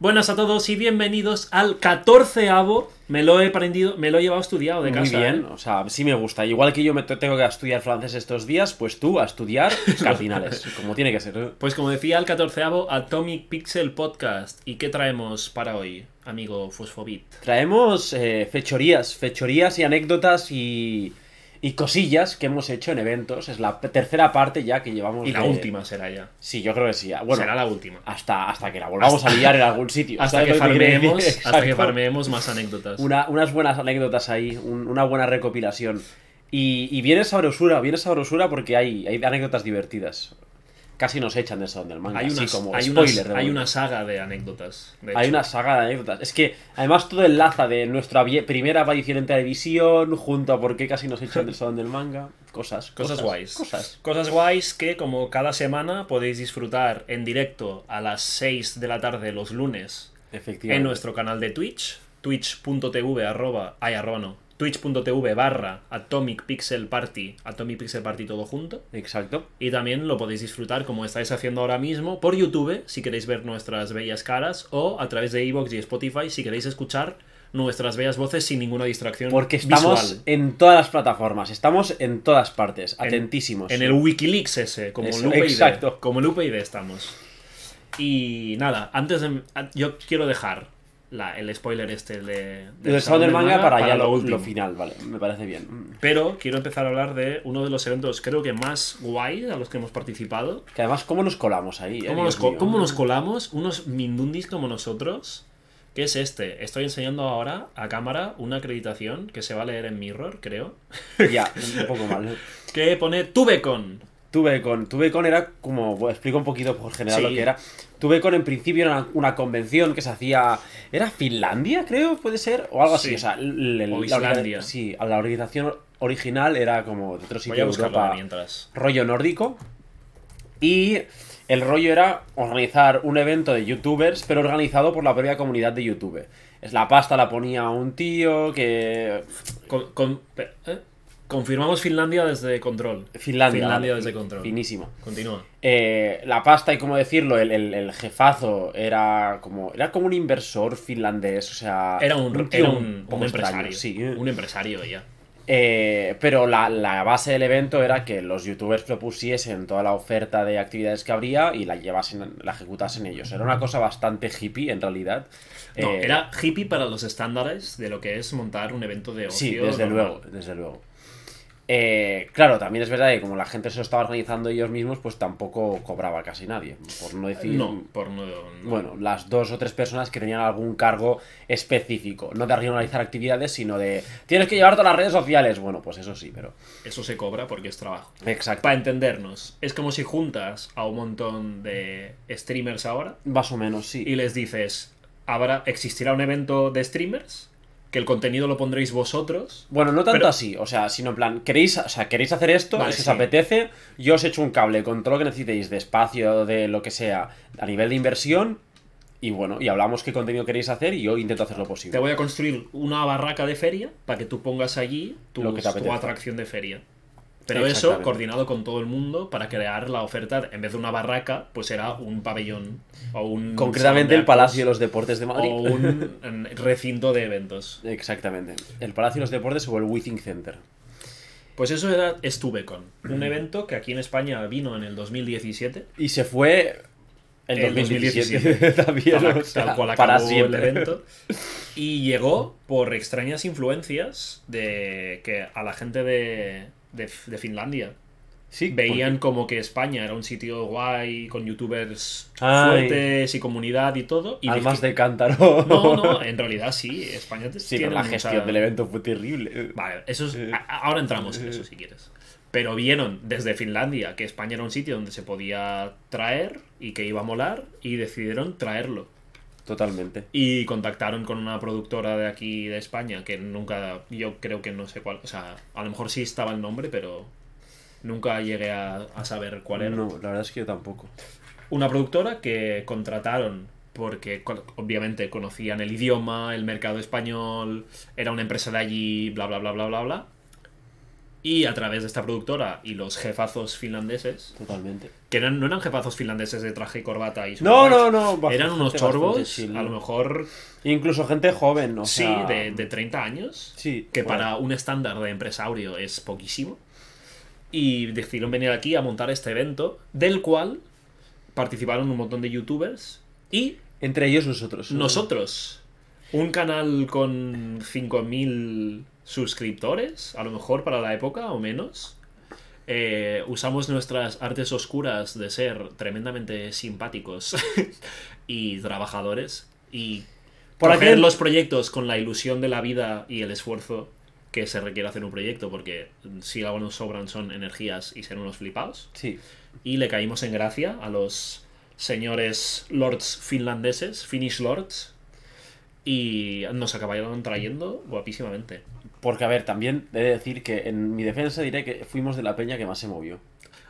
Buenas a todos y bienvenidos al 14avo. Me lo he aprendido, me lo he llevado estudiado de Muy casa. bien, ¿eh? o sea, sí me gusta. Igual que yo me te- tengo que estudiar francés estos días, pues tú a estudiar cardinales, como tiene que ser. Pues como decía el 14avo Atomic Pixel Podcast. ¿Y qué traemos para hoy, amigo Fosfobit? Traemos eh, fechorías, fechorías y anécdotas y, y cosillas que hemos hecho en eventos. Es la tercera parte ya que llevamos. Y la de- última será ya. Sí, yo creo que sí. Bueno, será la última. hasta, hasta que la volvamos a liar en algún sitio. Hasta ¿sabes que farmeemos, hasta que farmeemos más anécdotas. Una- unas buenas anécdotas ahí, un- una buena recopilación. Y, y viene sabrosura, viene sabrosura porque hay, hay anécdotas divertidas. Casi nos echan de eso del manga, Hay, unas- como hay, unas- spoiler. de hay una saga de anécdotas. de Hay una saga de anécdotas. Es que además todo enlaza de nuestra primera aparición en televisión, junto a por qué casi nos echan del salón del manga. Cosas, Cosas guays. Cosas. Cosas guays que, como cada semana, podéis disfrutar en directo a las 6 de la tarde los lunes en nuestro canal de Twitch, twitch.tv arroba, ay, arroba no, twitch.tv barra Atomic Pixel Party, Atomic Pixel Party todo junto. Exacto. Y también lo podéis disfrutar como estáis haciendo ahora mismo por YouTube, si queréis ver nuestras bellas caras, o a través de Evox y Spotify, si queréis escuchar nuestras bellas voces sin ninguna distracción Porque estamos visual. en todas las plataformas, estamos en todas partes, En- atentísimos. En el Wikileaks ese, como Eso, el UPyD. exacto. Como el UPyD estamos. Y nada, antes de... Yo quiero dejar la- el spoiler este de... del salón del manga, para, ya lo, lo final, vale, me parece bien. Pero quiero empezar a hablar de uno de los eventos creo que más guay a los que hemos participado. Que además, ¿cómo nos colamos ahí? eh? ¿Cómo, nos, co- mío. cómo nos colamos unos mindundis como nosotros? ¿Qué es este? Estoy enseñando ahora a cámara una acreditación que se va a leer en Mirror, creo. Ya, un poco mal. Que pone Tubecon. Tubecon. Tubecon era como. Bueno, explico un poquito por general Sí. lo que era. Tubecon en principio era una, una convención que se hacía. ¿Era Finlandia, creo? ¿Puede ser? O algo así. Sí. O sea, el- el- O la Islandia. organi- sí, la organización original era como de otro sitio de Europa. mientras. rollo nórdico. Y el rollo era organizar un evento de youtubers, pero organizado por la propia comunidad de YouTube. Es la pasta la ponía un tío que. Con- con- ¿eh? Confirmamos Finlandia desde control. Finlandia. Finlandia desde control. Finísimo. Continúa. Eh, la pasta y cómo decirlo, el, el- el jefazo era como era como un inversor finlandés, o sea, Era un, tío era un, un extraño, empresario. sí. Un empresario ya. Eh, pero la, la base del evento era que los youtubers propusiesen toda la oferta de actividades que habría y la llevasen, la ejecutasen ellos. Era una cosa bastante hippie en realidad. No, Eh, era hippie para los estándares de lo que es montar un evento de ocio. Sí, desde normal. luego, desde luego. Eh, claro, también es verdad que como la gente se lo estaba organizando ellos mismos, pues tampoco cobraba casi nadie. Por no decir. No, por no. no. Bueno, las dos o tres personas que tenían algún cargo específico. No de regionalizar actividades, sino de. Tienes que llevar todas las redes sociales. Bueno, pues eso sí, pero. Eso se cobra porque es trabajo. Exacto. Para entendernos, es como si juntas a un montón de streamers ahora Más o menos, sí. y les dices, habrá, existirá un evento de streamers, que el contenido lo pondréis vosotros. Bueno, no tanto Pero- así, o sea, sino en plan, queréis, o sea, queréis hacer esto, Vale, si os sí. apetece, yo os echo un cable con todo lo que necesitéis de espacio, de lo que sea, a nivel de inversión, y bueno, y hablamos qué contenido queréis hacer y yo intento hacer lo posible. Te voy a construir una barraca de feria para que tú pongas allí tu, Lo que te tu atracción de feria. Pero eso coordinado con todo el mundo para crear la oferta. En vez de una barraca, pues era un pabellón o un. Concretamente el Palacio de los Deportes de Madrid. O un recinto de eventos. Exactamente. El Palacio de los Deportes o el Withing Center. Pues eso era Estuvecon. Un evento que aquí en España vino en el 2017. Y se fue el El 2017, también, Tal, o sea, tal cual para acabó siempre. el evento. Y llegó por extrañas influencias de que a la gente de, de, de Finlandia Sí, veían como que España era un sitio guay, con youtubers Ay. fuertes y comunidad y todo. Y almas dije- de cántaro. No, no, en realidad sí, España Sí, tiene pero la mucha- gestión del evento fue terrible. Vale, eso es- Eh. ahora entramos en eso si quieres. Pero vieron desde Finlandia que España era un sitio donde se podía traer y que iba a molar y decidieron traerlo. Totalmente. Y contactaron con una productora de aquí de España que nunca, yo creo que no sé cuál, o sea, a lo mejor sí estaba el nombre, pero nunca llegué a, a saber cuál era. No, la verdad es que yo tampoco. Una productora que contrataron porque obviamente conocían el idioma, el mercado español, era una empresa de allí, bla, bla, bla, bla, bla, bla. Y a través de esta productora y los jefazos finlandeses, Totalmente. que eran, no eran jefazos finlandeses de traje y corbata y No, no, no. bastante- Eran unos chorbos, a lo mejor, Incluso gente joven, o sí, sea... de, de 30 años. Sí, que bueno. para un estándar de empresario es poquísimo. Y decidieron venir aquí a montar este evento, del cual participaron un montón de youtubers y Entre ellos nosotros. nosotros. Un canal con 5.000 suscriptores, a lo mejor para la época o menos. Eh, usamos nuestras artes oscuras de ser tremendamente simpáticos y trabajadores y Por aquel- los proyectos con la ilusión de la vida y el esfuerzo que se requiere hacer un proyecto, porque si algo nos sobran son energías y ser unos flipados. Sí. Y le caímos en gracia a los señores lords finlandeses, Finnish lords, y nos acabaron trayendo guapísimamente. Porque, a ver, también he de decir que en mi defensa diré que fuimos de la peña que más se movió.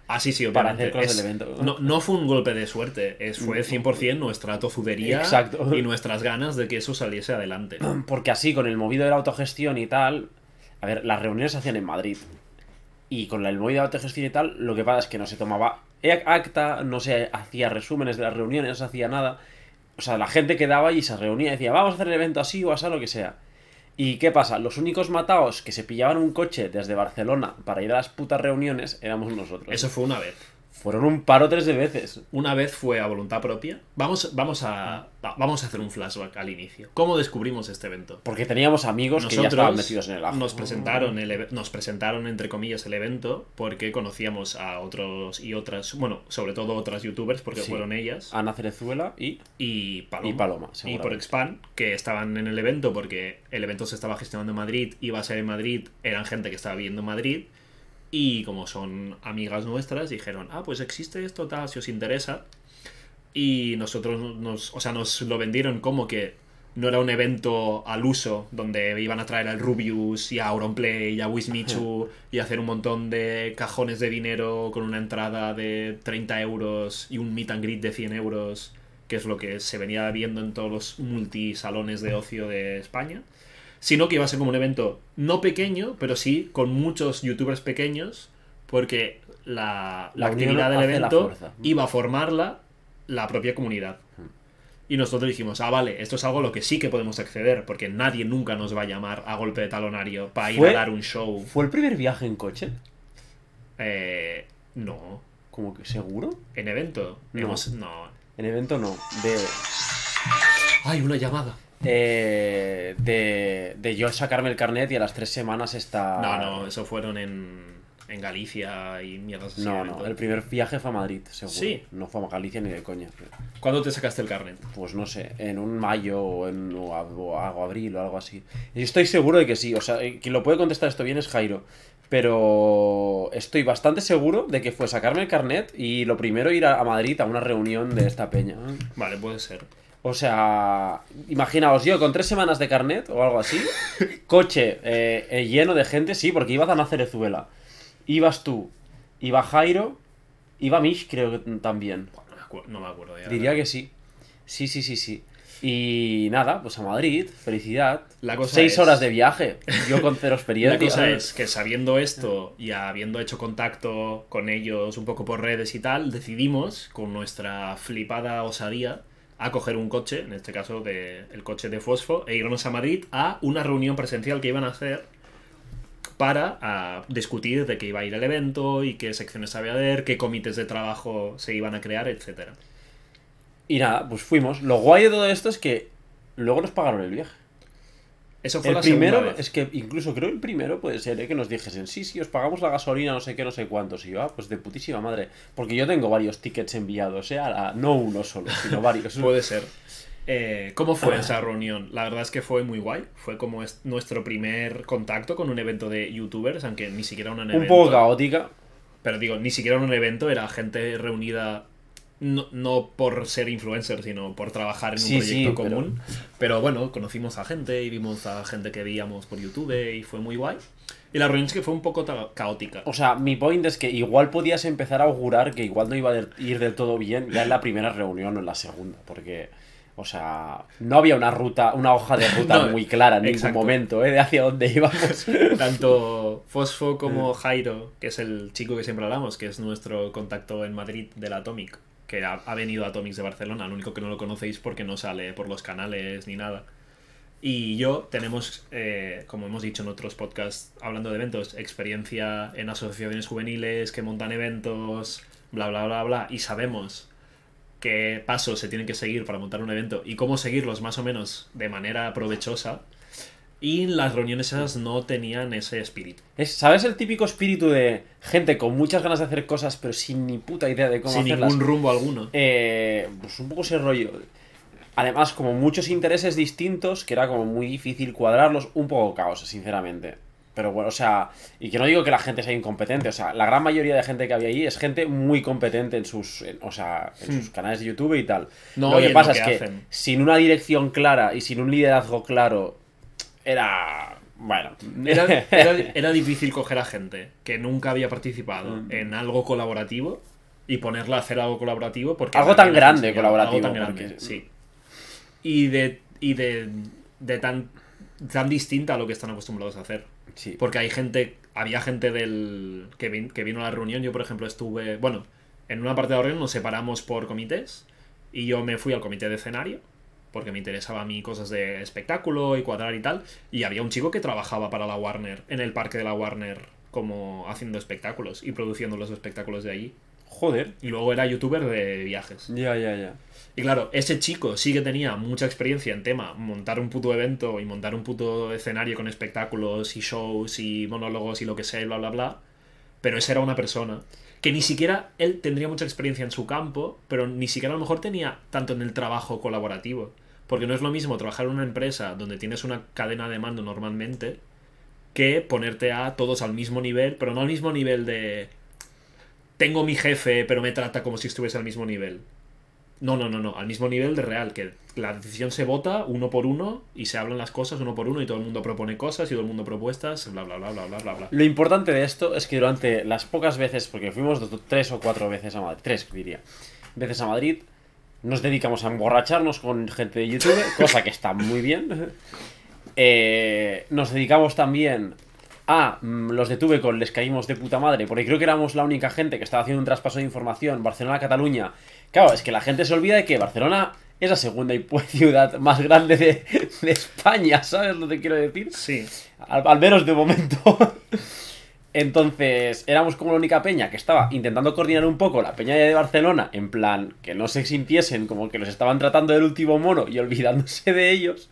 Ah, sí, sí, Para obviamente. hacer cosas Es- del evento. No, no fue un golpe de suerte, es, fue 100% nuestra tozudería Exacto. y nuestras ganas de que eso saliese adelante. Porque así, con el movido de la autogestión y tal. A ver, las reuniones se hacían en Madrid. Y con el movido de la autogestión y tal, lo que pasa es que no se tomaba acta, no se hacía resúmenes de las reuniones, no se hacía nada. O sea, la gente quedaba y se reunía y decía, vamos a hacer el evento así o así, lo que sea. ¿Y qué pasa? Los únicos mataos que se pillaban un coche desde Barcelona para ir a las putas reuniones éramos nosotros. Eso fue una vez. Fueron un paro tres de veces. Una vez fue a voluntad propia. Vamos, vamos, a, va- vamos a hacer un flashback al inicio. ¿Cómo descubrimos este evento? Porque teníamos amigos que ya estaban metidos en el ajo. nos presentaron el nos presentaron entre comillas el evento porque conocíamos a otros y otras bueno sobre todo otras youtubers porque Sí. fueron ellas Ana Cerezuela y y Paloma Y Paloma, y por Expand que estaban en el evento porque el evento se estaba gestionando en Madrid iba a ser en Madrid eran gente que estaba viviendo en Madrid y como son amigas nuestras dijeron ah pues existe esto tal si os interesa y nosotros nos o sea nos lo vendieron como que no era un evento al uso donde iban a traer al Rubius y a Auronplay y a Wismichu y hacer un montón de cajones de dinero con una entrada de 30 euros y un meet and greet de 100 euros, que es lo que se venía viendo en todos los multisalones de ocio de España, sino que iba a ser como un evento no pequeño, pero sí con muchos youtubers pequeños, porque la, la actividad del evento iba a formarla la propia comunidad. Y nosotros dijimos, ah, vale, esto es algo a lo que sí que podemos acceder, porque nadie nunca nos va a llamar a golpe de talonario para ir a dar un show. ¿Fue el primer viaje en coche? Eh, no. Como que seguro. En evento. No. Hemos- no. En evento no. De. ¡Ay, una llamada! eh, de, de yo sacarme el carnet y a las tres semanas está. No, no, eso fueron en, en Galicia y mierdas así. No, no. El primer viaje fue a Madrid, seguro. Sí. No fue a Galicia ni de coña. ¿Cuándo te sacaste el carnet? Pues no sé, en un mayo o en o o o abril o algo así. Y estoy seguro de que sí. O sea, eh, quien lo puede contestar esto bien es Jairo. Pero estoy bastante seguro de que fue sacarme el carnet y lo primero ir a, a Madrid a una reunión de esta peña. Vale, puede ser. O sea, imaginaos yo con tres semanas de carnet o algo así, coche eh, eh, lleno de gente, sí, porque ibas a Cerezuela, ibas tú, iba Jairo, iba Mish, creo que también. No me acuerdo ya. Diría que sí. Sí, sí, sí, sí. Y nada, pues a Madrid, felicidad. La cosa Seis es- horas de viaje, yo con cero experiencia. La cosa es que sabiendo esto y habiendo hecho contacto con ellos un poco por redes y tal, decidimos, con nuestra flipada osadía, a coger un coche, en este caso de, el coche de Fosfo, e irnos a Madrid a una reunión presencial que iban a hacer para ah, discutir de qué iba a ir el evento y qué secciones había de haber, qué comités de trabajo se iban a crear, etcétera. Y nada, pues fuimos. Lo guay de todo esto es que luego nos pagaron el viaje. Eso fue El la primero, vez. es que incluso creo el primero puede ser ¿eh? que nos dijesen, sí, sí, os pagamos la gasolina, no sé qué, no sé cuántos. Y yo, ah, pues de putísima madre. Porque yo tengo varios tickets enviados, ¿eh? A la- no uno solo, sino varios. Puede ser. Eh, ¿Cómo fue esa reunión? La verdad es que fue muy guay. Fue como es- nuestro primer contacto con un evento de youtubers, aunque ni siquiera un Un evento. poco caótica. Pero digo, ni siquiera un evento, era gente reunida no, no por ser influencer, sino por trabajar en un Sí, proyecto sí, pero- común. Pero... bueno, conocimos a gente y vimos a gente que veíamos por YouTube y fue muy guay. Y la reunión es que fue un poco caótica. O sea, mi point es que igual podías empezar a augurar que igual no iba a ir del todo bien ya en la primera reunión o en la segunda. Porque O sea, no había una ruta, una hoja de ruta No, muy clara en exacto. ningún momento, ¿eh? De hacia dónde íbamos. Tanto Fosfo como Jairo, que es el chico que siempre hablamos, que es nuestro contacto en Madrid del Atomic, que ha, ha venido a Atomics de Barcelona, lo único que no lo conocéis porque no sale por los canales ni nada. Y yo tenemos, eh, como hemos dicho en otros podcasts hablando de eventos, experiencia en asociaciones juveniles que montan eventos, bla, bla, bla, bla, y sabemos qué pasos se tienen que seguir para montar un evento y cómo seguirlos más o menos de manera provechosa. Y las reuniones esas no tenían ese espíritu. Es, ¿Sabes el típico espíritu de gente con muchas ganas de hacer cosas, pero sin ni puta idea de cómo Sin hacerlas? ningún rumbo alguno. Eh, pues un poco ese rollo. Además, como muchos intereses distintos, que era como muy difícil cuadrarlos, un poco caos, sinceramente. Pero bueno, o sea, y que no digo que la gente sea incompetente, o sea, la gran mayoría de gente que había ahí es gente muy competente en sus, en- o sea, en sus canales de YouTube y tal. No, lo que pasa lo es que hacen. sin una dirección clara y sin un liderazgo claro, era, bueno, Era, era, era difícil coger a gente que nunca había participado Mm. en algo colaborativo y ponerla a hacer algo colaborativo porque Algo tan grande colaborativo, algo tan grande, porque- sí y de y de, de tan tan distinta a lo que están acostumbrados a hacer porque hay gente había gente del que, vin- que vino a la reunión. Yo por ejemplo estuve bueno en una parte de la reunión nos separamos por comités y yo me fui al comité de escenario porque me interesaba a mí cosas de espectáculo y cuadrar y tal. Y había un chico que trabajaba para la Warner en el parque de la Warner como haciendo espectáculos y produciendo los espectáculos de allí Joder. y luego era youtuber de viajes Ya, ya, ya. y claro, ese chico sí que tenía mucha experiencia en tema montar un puto evento y montar un puto escenario con espectáculos y shows y monólogos y lo que sea y bla bla bla. Pero esa era una persona que ni siquiera él tendría mucha experiencia en su campo, pero ni siquiera a lo mejor tenía tanto en el trabajo colaborativo. Porque no es lo mismo trabajar en una empresa donde tienes una cadena de mando normalmente que ponerte a todos al mismo nivel, pero no al mismo nivel de tengo mi jefe, pero me trata como si estuviese al mismo nivel. No, no, no, no, al mismo nivel de real, que la decisión se vota uno por uno y se hablan las cosas uno por uno y todo el mundo propone cosas y todo el mundo propuestas, bla, bla, bla, bla, bla, bla, bla. Lo importante de esto es que durante las pocas veces, porque fuimos tres o cuatro veces a Madrid, tres diría, veces a Madrid, nos dedicamos a emborracharnos con gente de YouTube, cosa que está muy bien. Eh, nos dedicamos también a mm, los de Tubecon, les caímos de puta madre, porque creo que éramos la única gente que estaba haciendo un traspaso de información, Barcelona-Cataluña. Claro, es que la gente se olvida de que Barcelona es la segunda y- ciudad más grande de, de España, ¿sabes lo que quiero decir? Sí, Al, al menos de momento. Entonces, éramos como la única peña que estaba intentando coordinar un poco la peña de Barcelona, en plan, que no se sintiesen como que los estaban tratando del último mono y olvidándose de ellos.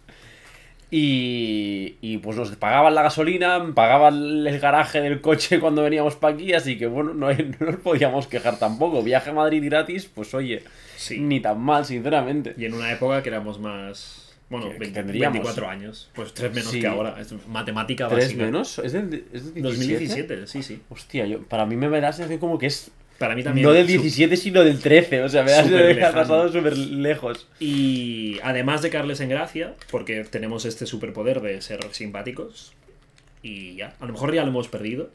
Y, y pues nos pagaban la gasolina, pagaban el garaje del coche cuando veníamos para aquí, así que bueno, no, no nos podíamos quejar tampoco. Viaje a Madrid gratis, pues oye, sí. ni tan mal, sinceramente. Y en una época que éramos más... Bueno, Que- que 20 tendríamos. 24 años. Pues tres menos Sí. que ahora. Es matemática ¿Tres básica. menos? ¿Es del, es del 17? 2017, sí, sí. Hostia, yo, para mí me da la sensación como que es Para mí también. no del su- 17, sino del 13. O sea, me da Súper que ha lejano. pasado súper lejos. Y además de caerles en gracia, porque tenemos este superpoder de ser simpáticos, y ya, a lo mejor ya lo hemos perdido,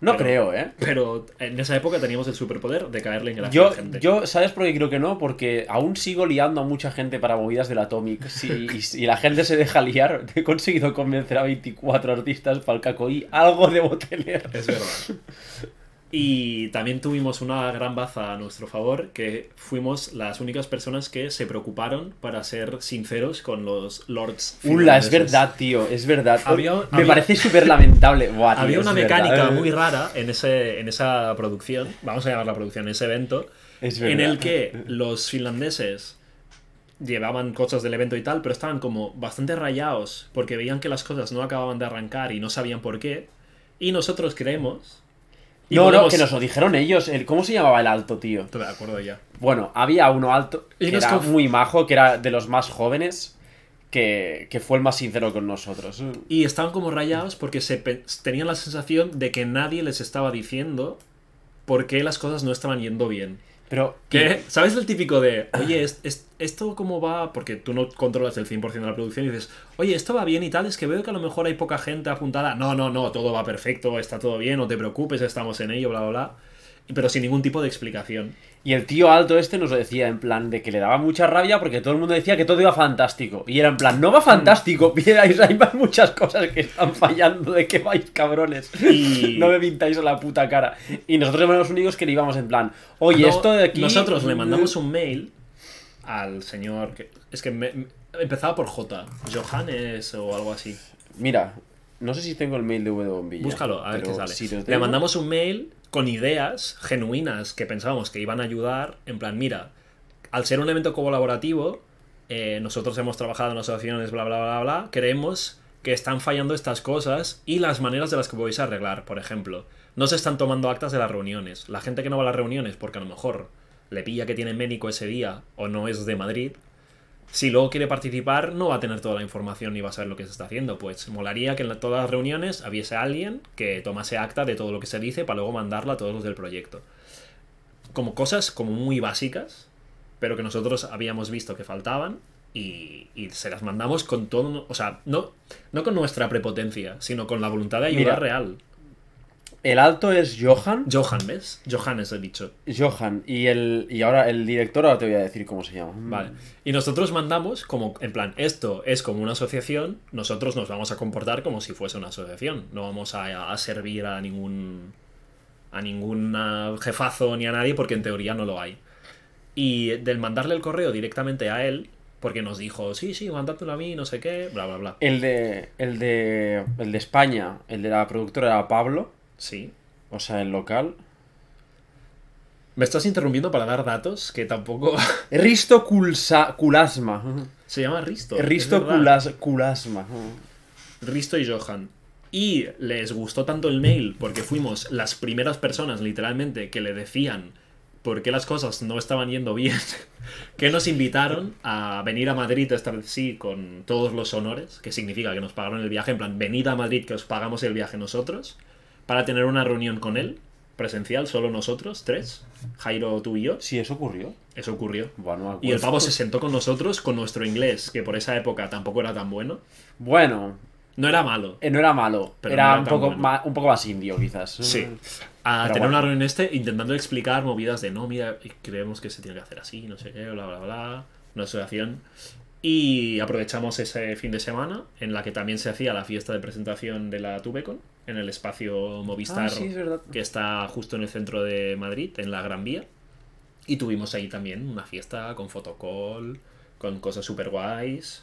No Pero- creo, ¿eh? pero en esa época teníamos el superpoder de caerle en gracia a la gente. yo, ¿sabes por qué creo que no? Porque aún sigo liando a mucha gente para movidas del Atomic. Si, y, y la gente se deja liar, he conseguido convencer a 24 artistas para el cacoí. Algo debo tener. Es verdad. Y también tuvimos una gran baza a nuestro favor, que fuimos las únicas personas que se preocuparon para ser sinceros con los lords. Ula, es finlandeses. verdad, tío, es verdad. Había- Me había- parece súper lamentable. Buah, tío, Había es una verdad. mecánica muy rara en, ese, en esa producción, vamos a llamarla producción, en ese evento, Es en el que los finlandeses llevaban cosas del evento y tal, pero estaban como bastante rayados porque veían que las cosas no acababan de arrancar y no sabían por qué. Y nosotros creemos... y No, no, que nos lo dijeron ellos. El, ¿Cómo se llamaba el alto, tío? Estoy de acuerdo ya. Bueno, había uno alto Y que era conf- muy majo, que era de los más jóvenes, que, que fue el más sincero con nosotros. Y estaban como rayados porque se pe- tenían la sensación de que nadie les estaba diciendo por qué las cosas no estaban yendo bien. Pero, ¿Qué? ¿Sabes el típico de, oye, es- es- ¿esto cómo va? Porque tú no controlas el 100% de la producción y dices, oye, esto va bien y tal, es que veo que a lo mejor hay poca gente apuntada. No, no, no, todo va perfecto, está todo bien, no te preocupes, estamos en ello, bla, bla, bla. Pero sin ningún tipo de explicación. Y el tío alto este nos lo decía en plan de que le daba mucha rabia porque todo el mundo decía que todo iba fantástico. Y era en plan, no va fantástico, miráis, hay muchas cosas que están fallando, de que vais cabrones. Y- No me pintáis a la puta cara. Y nosotros éramos los únicos que le íbamos en plan, oye, No, esto de aquí... Nosotros le mandamos un mail al señor. Que, es que me- me- empezaba por J. Johannes o algo así. Mira, no sé si tengo el mail de W Bombilla. Búscalo, a ver qué sale. si Le mandamos un mail con ideas genuinas que pensábamos que iban a ayudar. En plan, mira, al ser un evento colaborativo, eh, nosotros hemos trabajado en asociaciones, bla, bla, bla, bla. Creemos que están fallando estas cosas y las maneras de las que podéis arreglar. Por ejemplo, no se están tomando actas de las reuniones. La gente que no va a las reuniones porque a lo mejor le pilla que tiene médico ese día o no es de Madrid, si luego quiere participar, no va a tener toda la información ni va a saber lo que se está haciendo. Pues molaría que en la- todas las reuniones hubiese alguien que tomase acta de todo lo que se dice para luego mandarla a todos los del proyecto. Como cosas como muy básicas, pero que nosotros habíamos visto que faltaban y, y se las mandamos con todo. O sea, no, no con nuestra prepotencia, sino con la voluntad de ayudar Mira. real. El alto es Johan. Johan, ¿ves? Johannes he dicho. Johan. Y, el, y ahora el director, ahora te voy a decir cómo se llama. Vale. Y nosotros mandamos como, en plan, esto es como una asociación, nosotros nos vamos a comportar como si fuese una asociación. No vamos a, a servir a ningún a ningún jefazo ni a nadie porque en teoría no lo hay. Y del mandarle el correo directamente a él, porque nos dijo, sí, sí, mandátelo a mí, no sé qué, bla, bla, bla. El de, el de. El de España, el de la productora era Pablo. Sí. O sea, el local. Me estás interrumpiendo para dar datos que tampoco... Risto Kulsa, Kulasma. Se llama Risto. Risto verdad. Kulas, Kulasma. Risto y Johan. Y les gustó tanto el mail porque fuimos las primeras personas, literalmente, que le decían por qué las cosas no estaban yendo bien, que nos invitaron a venir a Madrid esta vez sí con todos los honores, que significa que nos pagaron el viaje, en plan, venid a Madrid que os pagamos el viaje nosotros, para tener una reunión con él, presencial, solo nosotros, tres, Jairo, tú y yo. Sí, eso ocurrió. Eso ocurrió. Bueno, Y el acuerdo. pavo se sentó con nosotros con nuestro inglés, que por esa época tampoco era tan bueno. Bueno, No era malo, eh, no era malo. Pero era no era un, poco bueno. más, un poco más indio, quizás. Sí. A Pero tener una bueno. reunión este intentando explicar movidas de no, mira, creemos que se tiene que hacer así, no sé qué, bla, bla, bla. Una asociación. Y aprovechamos ese fin de semana en la que también se hacía la fiesta de presentación de la Tubecon en el espacio Movistar Ah, sí, es que está justo en el centro de Madrid, en la Gran Vía. Y tuvimos ahí también una fiesta con fotocall, con cosas super guays.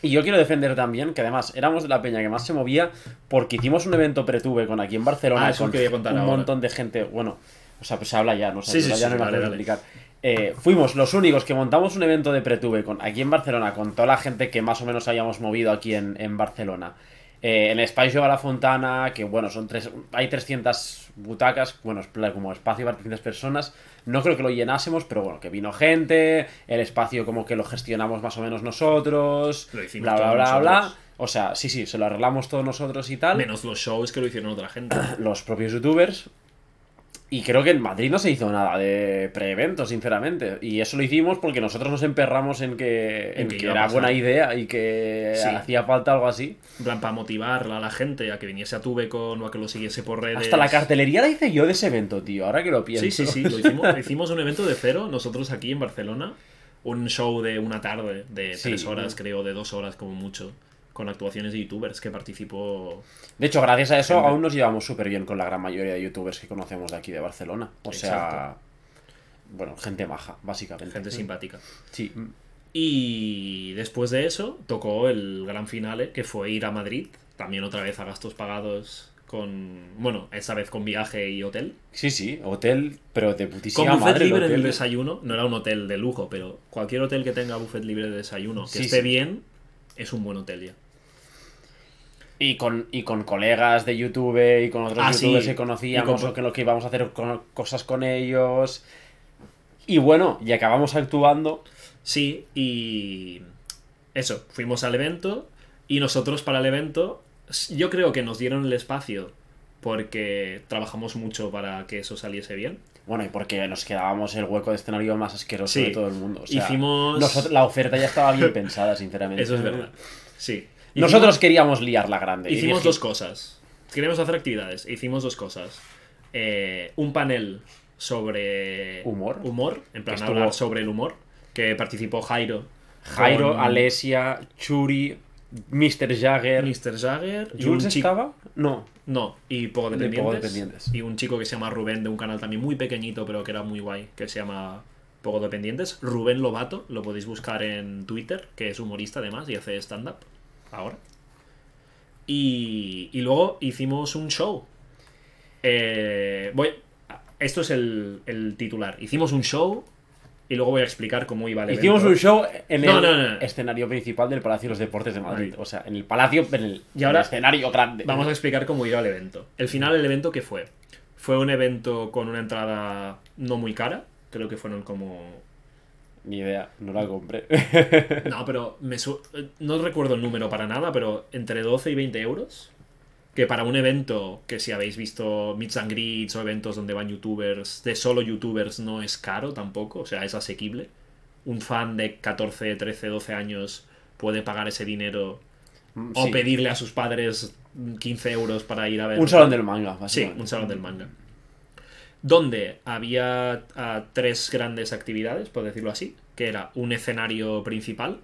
Y yo quiero defender también que además éramos la peña que más se movía porque hicimos un evento pretube con aquí en Barcelona Ah, eso con quería contar un ahora. montón de gente. Bueno, o sea, pues se habla ya, no sé, Sí, sí, ya sí, no dale. explicar. Eh, fuimos los únicos que montamos un evento de pretube con, aquí en Barcelona con toda la gente que más o menos habíamos movido aquí en, en Barcelona. Eh, en Espacio a la Fontana, que bueno, son tres, hay 300 butacas, bueno, como espacio para 300 personas. No creo que lo llenásemos, pero bueno, que vino gente, el espacio como que lo gestionamos más o menos nosotros, Lo hicimos bla, bla, bla, bla. O sea, sí, sí, se lo arreglamos todos nosotros y tal, Menos los shows que lo hicieron otra gente. los propios youtubers. Y creo que en Madrid no se hizo nada de pre-evento, sinceramente. Y eso lo hicimos porque nosotros nos emperramos en que, en En que que iba a era buena idea y que Sí. hacía falta algo así. En plan, para motivar a la gente a que viniese a Tubecon o a que lo siguiese por redes. Hasta la cartelería la hice yo de ese evento, tío. Ahora que lo pienso. Sí, sí, sí. Lo hicimos, hicimos un evento de cero, nosotros aquí en Barcelona. Un show de una tarde, de Sí. tres horas, creo, de dos horas como mucho. Con actuaciones de youtubers que participó. De hecho, gracias a eso aún nos llevamos súper bien con la gran mayoría de youtubers que conocemos de aquí de Barcelona. O sea, bueno, gente maja, básicamente. Gente simpática. Sí. Y después de eso tocó el gran finale, que fue ir a Madrid. También otra vez a gastos pagados con. Bueno, esta vez con viaje y hotel. Sí, sí, hotel, pero de Con putísima buffet madre. el libre en el desayuno. No era un hotel de lujo, pero cualquier hotel que tenga buffet libre de desayuno, que Sí, esté sí. bien, es un buen hotel ya. Y con, y con colegas de YouTube y con otros Ah, sí. youtubers que Y conocíamos con- o que lo que íbamos a hacer con- cosas con ellos. Y bueno, y acabamos actuando. Sí, y eso, fuimos al evento y nosotros para el evento, yo creo que nos dieron el espacio porque trabajamos mucho para que eso saliese bien. Bueno, y porque nos quedábamos el hueco de escenario más asqueroso Sí. de todo el mundo. O sea, Hicimos- nosotros- la oferta ya estaba bien pensada, sinceramente. Eso es verdad. Sí. Nosotros queríamos liar la grande. Hicimos dos cosas. Queríamos hacer actividades. Hicimos dos cosas. Eh, un panel sobre Humor. humor, en plan estuvo- hablar sobre el humor, que participó Jairo. Jairo, con Alesia, Churi, Mr. Jagger. Mr. Jagger y ¿Jules un chico... estaba? No. No, y poco De dependientes. Poco Dependientes. Y un chico que se llama Rubén de un canal también muy pequeñito, pero que era muy guay, que se llama Poco Dependientes. Rubén Lobato, lo podéis buscar en Twitter, que es humorista además y hace stand-up ahora. Y, y luego hicimos un show. Eh, voy, esto es el, el titular. Hicimos un show y luego voy a explicar cómo iba el evento. Hicimos un show en No, el no, no, no. escenario principal del Palacio de los Deportes de Madrid. O sea, en el palacio, en el, Y ahora en el escenario grande. Vamos a explicar cómo iba el evento. El final del evento, ¿qué fue? Fue un evento con una entrada no muy cara. Creo que fueron como. Ni idea, no la compré. No, pero me su- no recuerdo el número para nada, pero entre 12 y 20 euros. Que para un evento que si habéis visto Meets and Greets o eventos donde van youtubers, de solo youtubers, no es caro tampoco, o sea, es asequible. Un fan de 14, 13, 12 años puede pagar ese dinero o Sí. pedirle a sus padres 15 euros para ir a ver. Un salón del manga, Sí, un salón del manga. Donde había ah, tres grandes actividades, por decirlo así, que era un escenario principal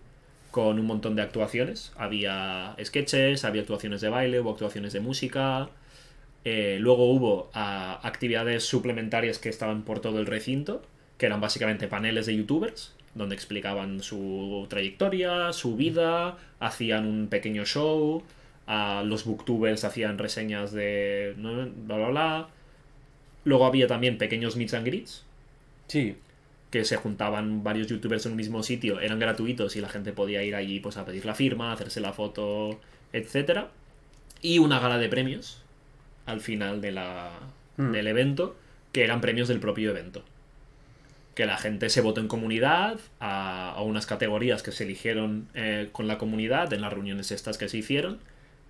con un montón de actuaciones. Había sketches, había actuaciones de baile, hubo actuaciones de música. eh, luego hubo ah, actividades suplementarias que estaban por todo el recinto, que eran básicamente paneles de youtubers, donde explicaban su trayectoria, su vida, hacían un pequeño show, a los booktubers hacían reseñas de bla bla bla. Luego había también pequeños meets and greets, Sí. que se juntaban varios youtubers en un mismo sitio, eran gratuitos y la gente podía ir allí pues a pedir la firma, hacerse la foto, etcétera. Y una gala de premios al final de la, Hmm. del evento, que eran premios del propio evento. Que la gente se votó en comunidad a, a unas categorías que se eligieron eh, con la comunidad en las reuniones estas que se hicieron.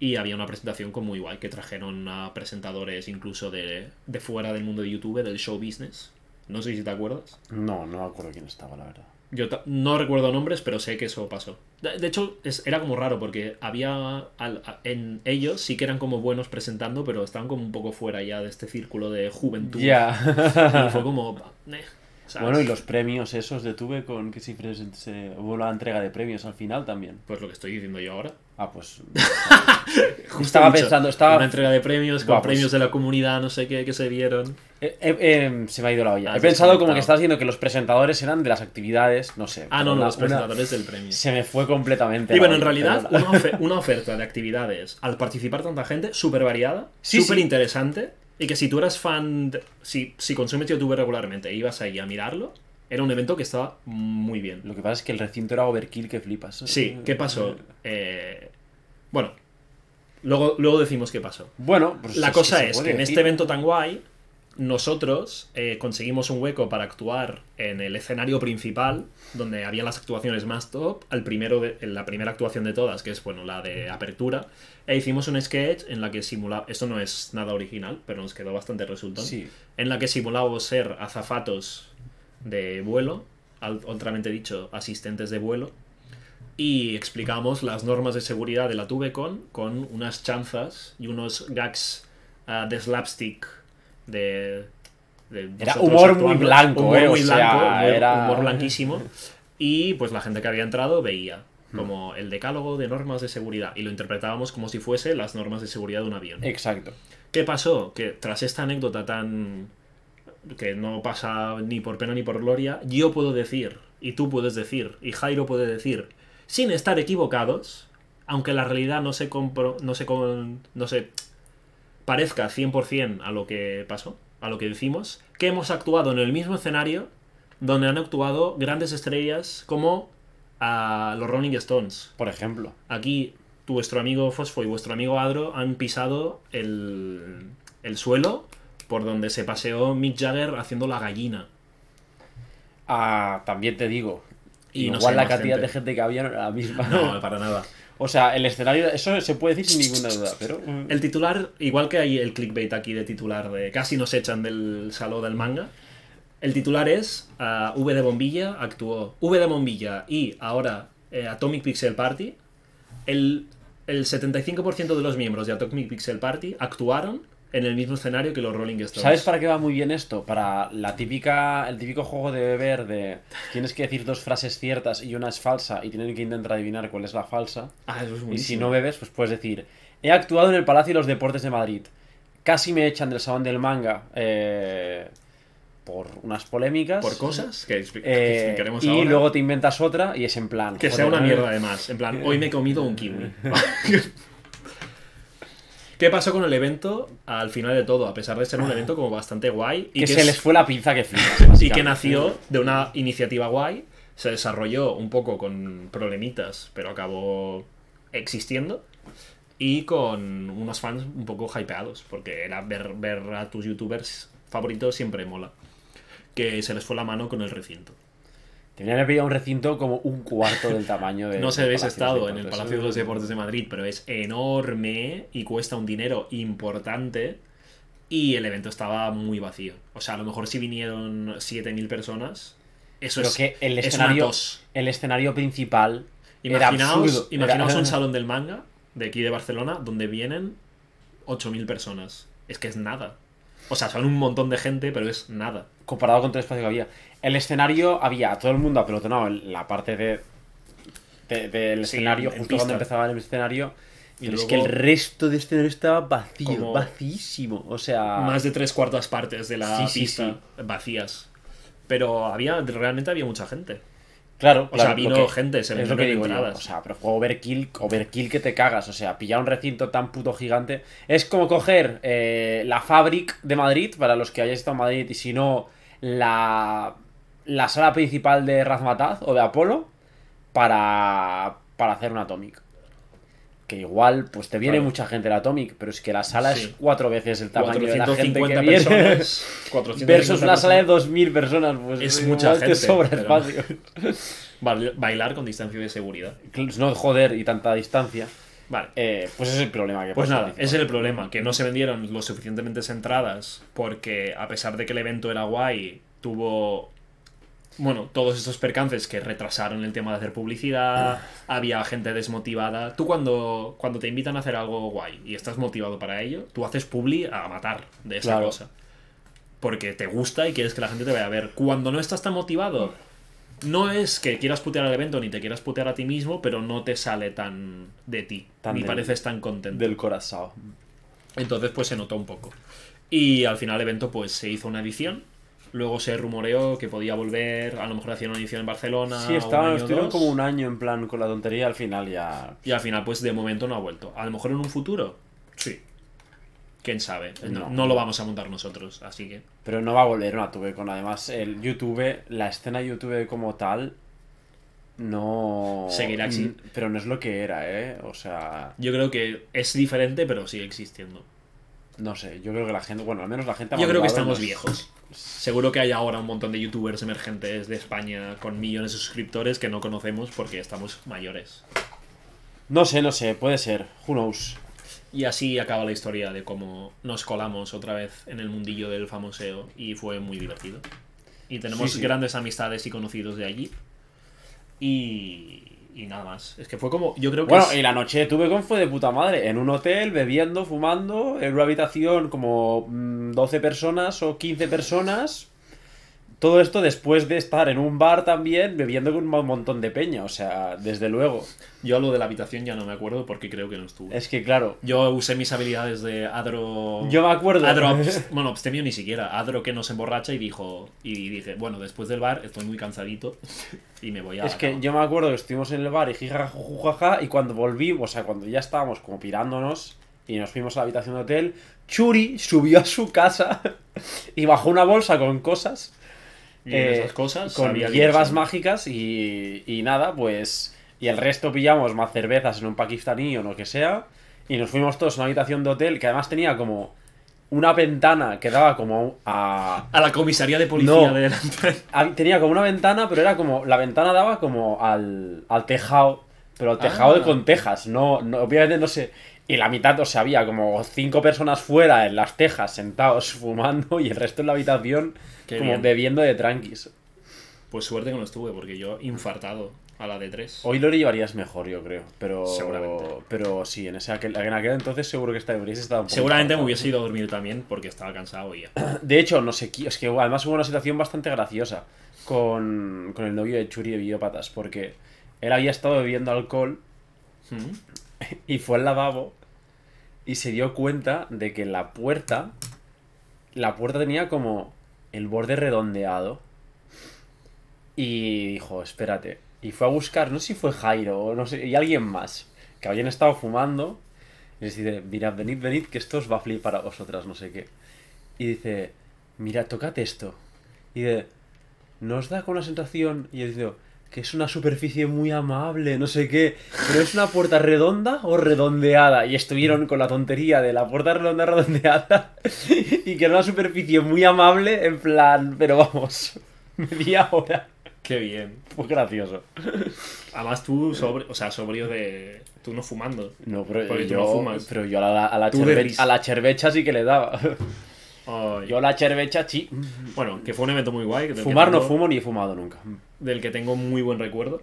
Y había una presentación con muy guay, que trajeron a presentadores incluso de, de fuera del mundo de YouTube, del show business. No sé si te acuerdas. No, no me acuerdo quién estaba, la verdad. Yo no recuerdo nombres, pero sé que eso pasó. De, hecho, es- era como raro porque había. al- a- en ellos sí que eran como buenos presentando, pero estaban como un poco fuera ya de este círculo de juventud. Ya. Y fue como. eh. Bueno, y los premios esos de Tuve con que se, present- se- hubo la entrega de premios al final también. Pues lo que estoy diciendo yo ahora. Ah, pues. Justo estaba he dicho, pensando, estaba. Una entrega de premios con Buah, pues- premios de la comunidad, no sé qué, que se dieron. Eh, eh, eh, se me ha ido la olla. Has He pensado como que estás diciendo que los presentadores eran de las actividades, no sé. Ah, no, no, los una- presentadores del premio. Se me fue completamente. Y la bueno, en realidad, una, ofe- una oferta de actividades al participar tanta gente, súper variada, súper sí. interesante. Y que si tú eras fan, de- si, si consumes YouTube regularmente e ibas ahí a mirarlo, era un evento que estaba muy bien. Lo que pasa es que el recinto era overkill que flipas. Sí, ¿qué pasó? Eh, bueno, luego, luego decimos qué pasó. Bueno, pues La es cosa es que en este evento tan guay, nosotros eh, conseguimos un hueco para actuar en el escenario principal, donde había las actuaciones más top, al primero de- en la primera actuación de todas, que es bueno, la de apertura, e hicimos un sketch en la que simulaba, esto no es nada original, pero nos quedó bastante resultón, Sí. en la que simulábamos ser azafatos de vuelo, al- otramente dicho, asistentes de vuelo, y explicamos las normas de seguridad de la Tubecon con unas chanzas y unos gags ah, de slapstick de, de Era humor muy blanco, humor eh, o muy sea, blanco, humor, era- humor blanquísimo y pues la gente que había entrado veía como el decálogo de normas de seguridad y lo interpretábamos como si fuese las normas de seguridad de un avión. Exacto. ¿Qué pasó? Que tras esta anécdota tan. Que no pasa ni por pena ni por gloria, yo puedo decir, y tú puedes decir, y Jairo puede decir, sin estar equivocados, aunque la realidad no se compro, no se con- no se parezca 100% a lo que pasó, a lo que decimos, que hemos actuado en el mismo escenario donde han actuado grandes estrellas como a los Rolling Stones. Por ejemplo. Aquí tu- vuestro amigo Fosfo y vuestro amigo Adro han pisado el, el suelo por donde se paseó Mick Jagger haciendo la gallina. Ah, también te digo. Y no igual sé, la cantidad gente. de gente que había no era la misma. No, para nada. O sea, el escenario, eso se puede decir sin ninguna duda, pero. mm, El titular, igual que hay el clickbait aquí de titular de casi nos echan del salón del manga, el titular es ah, V de Bombilla actuó. V de Bombilla y ahora eh, Atomic Pixel Party. El, el 75% de los miembros de Atomic Pixel Party actuaron en el mismo escenario que los Rolling Stones. ¿Sabes para qué va muy bien esto? Para la típica, el típico juego de beber de tienes que decir dos frases ciertas y una es falsa y tienen que intentar adivinar cuál es la falsa. Ah, eso es Y si buenísimo. no bebes, pues puedes decir, he actuado en el Palacio de los Deportes de Madrid. Casi me echan del Salón del Manga eh, por unas polémicas. Por cosas que, expli- que Eh, explicaremos y ahora. luego te inventas otra y es en plan. Que sea una mierda además. En plan, hoy me he comido un kiwi. ¿Qué pasó con el evento al final de todo? A pesar de ser un evento como bastante guay. Y Que, que, se es- les fue la pinza que flipas. y que nació de una iniciativa guay. Se desarrolló un poco con problemitas, pero acabó existiendo. Y con unos fans un poco hypeados. Porque era ver, ver a tus youtubers favoritos siempre mola. Que se les fue la mano con el recinto. Tenían que pedir un recinto como un cuarto del tamaño de. No sé habéis estado en el Deportes. Palacio de los Deportes de Madrid, pero es enorme y cuesta un dinero importante. Y el evento estaba muy vacío. O sea, a lo mejor si vinieron 7.000 personas, eso es, que el es escenario, tos. el escenario principal Imaginaos, absurdo. imaginaos Era- un salón del manga de aquí de Barcelona donde vienen 8.000 personas. Es que es nada. O sea, son un montón de gente, pero es nada. comparado con todo el espacio que había. El escenario había a todo el mundo apelotonado en la parte de, de- del Sí, escenario, en justo pista. donde empezaba el escenario. Y pero es que el resto del escenario estaba vacío, vacíísimo. O sea, Más de tres cuartas partes de la sí, pista vacías. Pero había, realmente había mucha gente. Claro, o sea, claro, vino lo que- gente, se es lo que digo yo. O sea, pero fue overkill, overkill que te cagas. O sea, pillar un recinto tan puto gigante. Es como coger eh, la Fabric de Madrid, para los que hayáis estado en Madrid, y si no, la, la sala principal de Razmataz o de Apolo, para, para hacer un Atomic. Que igual, pues te viene Claro. mucha gente el Atomic, pero es que la sala Sí. es cuatro veces el tamaño de la gente que 450 viene. personas. 450 Versus una sala de personas. 2.000 personas, pues Es mucha te gente, sobra pero- espacio. Bail- Bailar con distancia de seguridad. No joder y tanta distancia. Vale. Eh, pues ese es el problema que Pues nada, ese es el problema, que no se vendieron lo suficientemente entradas porque a pesar de que el evento era guay, tuvo, bueno, todos estos percances que retrasaron el tema de hacer publicidad, había gente desmotivada. Tú cuando, cuando te invitan a hacer algo guay y estás motivado para ello, tú haces publi a matar de esa Claro. cosa. Porque te gusta y quieres que la gente te vaya a ver. Cuando no estás tan motivado, no es que quieras putear al evento ni te quieras putear a ti mismo, pero no te sale tan de ti, Tan ni del- pareces tan contento. Del corazón. Entonces, pues se notó un poco. Y al final el evento, pues se hizo una edición. Luego se rumoreó que podía volver, a lo mejor hacían una edición en Barcelona. Sí, estaban, estuvieron como un año en plan con la tontería al final ya. Y al final, pues de momento no ha vuelto. A lo mejor en un futuro, sí. Quién sabe. No, No. lo vamos a montar nosotros, así que. Pero no va a volver una tuve con además el YouTube, la escena YouTube como tal. No. Seguirá exi- Mm, Pero no es lo que era, ¿eh? O sea, Yo creo que es diferente, pero sigue existiendo. No sé. Yo creo que la gente, bueno, al menos la gente. Yo creo que estamos viejos. Seguro que hay ahora un montón de youtubers emergentes de España con millones de suscriptores que no conocemos porque estamos mayores. No sé, no sé, puede ser. Who knows. Y así acaba la historia de cómo nos colamos otra vez en el mundillo del famoseo y fue muy divertido. Y tenemos Sí, sí. grandes amistades y conocidos de allí. Y, y nada más. Es que fue como, yo creo que... Bueno, es- y la noche de Tubecon fue de puta madre. En un hotel, bebiendo, fumando, en una habitación como mm, 12 personas o 15 personas. Todo esto después de estar en un bar también, bebiendo con un montón de peña. O sea, desde luego. Yo lo de la habitación ya no me acuerdo porque creo que no estuve. Es que, claro, Yo usé mis habilidades de Adro... yo me acuerdo. Adro, bueno, abstemio ni siquiera. Adro que nos emborracha y dijo... Y dije, bueno, después del bar estoy muy cansadito y me voy a... Es que cama". yo me acuerdo que estuvimos en el bar y jijajaja y cuando volvimos, o sea, cuando ya estábamos como pirándonos y nos fuimos a la habitación de hotel, Churi subió a su casa y bajó una bolsa con cosas. Y eh, esas cosas con hierbas mágicas y, y nada, pues. Y el resto pillamos más cervezas en un pakistaní o lo que sea. Y nos fuimos todos a una habitación de hotel que además tenía como una ventana que daba como a. A la comisaría de policía No. de delante. tenía como una ventana, pero era como. La ventana daba como al, al tejado. Pero al tejado Ah. de con tejas. No, no, obviamente no sé. Y la mitad, o sea, había como cinco personas fuera en las tejas sentados fumando y el resto en la habitación Qué como bien. bebiendo de tranquis. Pues suerte que no estuve, porque yo infartado. a la de 3. Hoy lo llevarías mejor, yo creo. Pero. Seguramente. Pero sí, en, ese, aquel- en aquel entonces seguro que está, hubiese estado un poco Seguramente me hubiese ido a dormir también porque estaba cansado y ya. De hecho, no sé, es que además hubo una situación bastante graciosa con, con el novio de Churi de Videópatas, porque él había estado bebiendo alcohol Mm. y fue al lavabo y se dio cuenta de que la puerta, la puerta tenía como el borde redondeado y dijo, espérate, y fue a buscar, no sé si fue Jairo o no sé, y alguien más, que habían estado fumando, y les dice, mirad, venid, venid, que esto os va a flipar a vosotras, no sé qué. Y dice, mira, tocad esto. Y dice, nos da con una sensación, y yo digo, que es una superficie muy amable, no sé qué, pero es una puerta redonda o redondeada. Y estuvieron con la tontería de la puerta redonda redondeada y que era una superficie muy amable, en plan, pero vamos, media hora. Qué bien. Fue gracioso. Además tú, sobre, o sea, sobrio de... Tú no fumando. No, pero yo, no fumas. pero yo a la, a la, cherve- a la chervecha sí que le daba. Ay. Yo la chervecha, sí. Bueno, que fue un evento muy guay. Fumar no tengo- fumo ni he fumado nunca. Del que tengo muy buen recuerdo.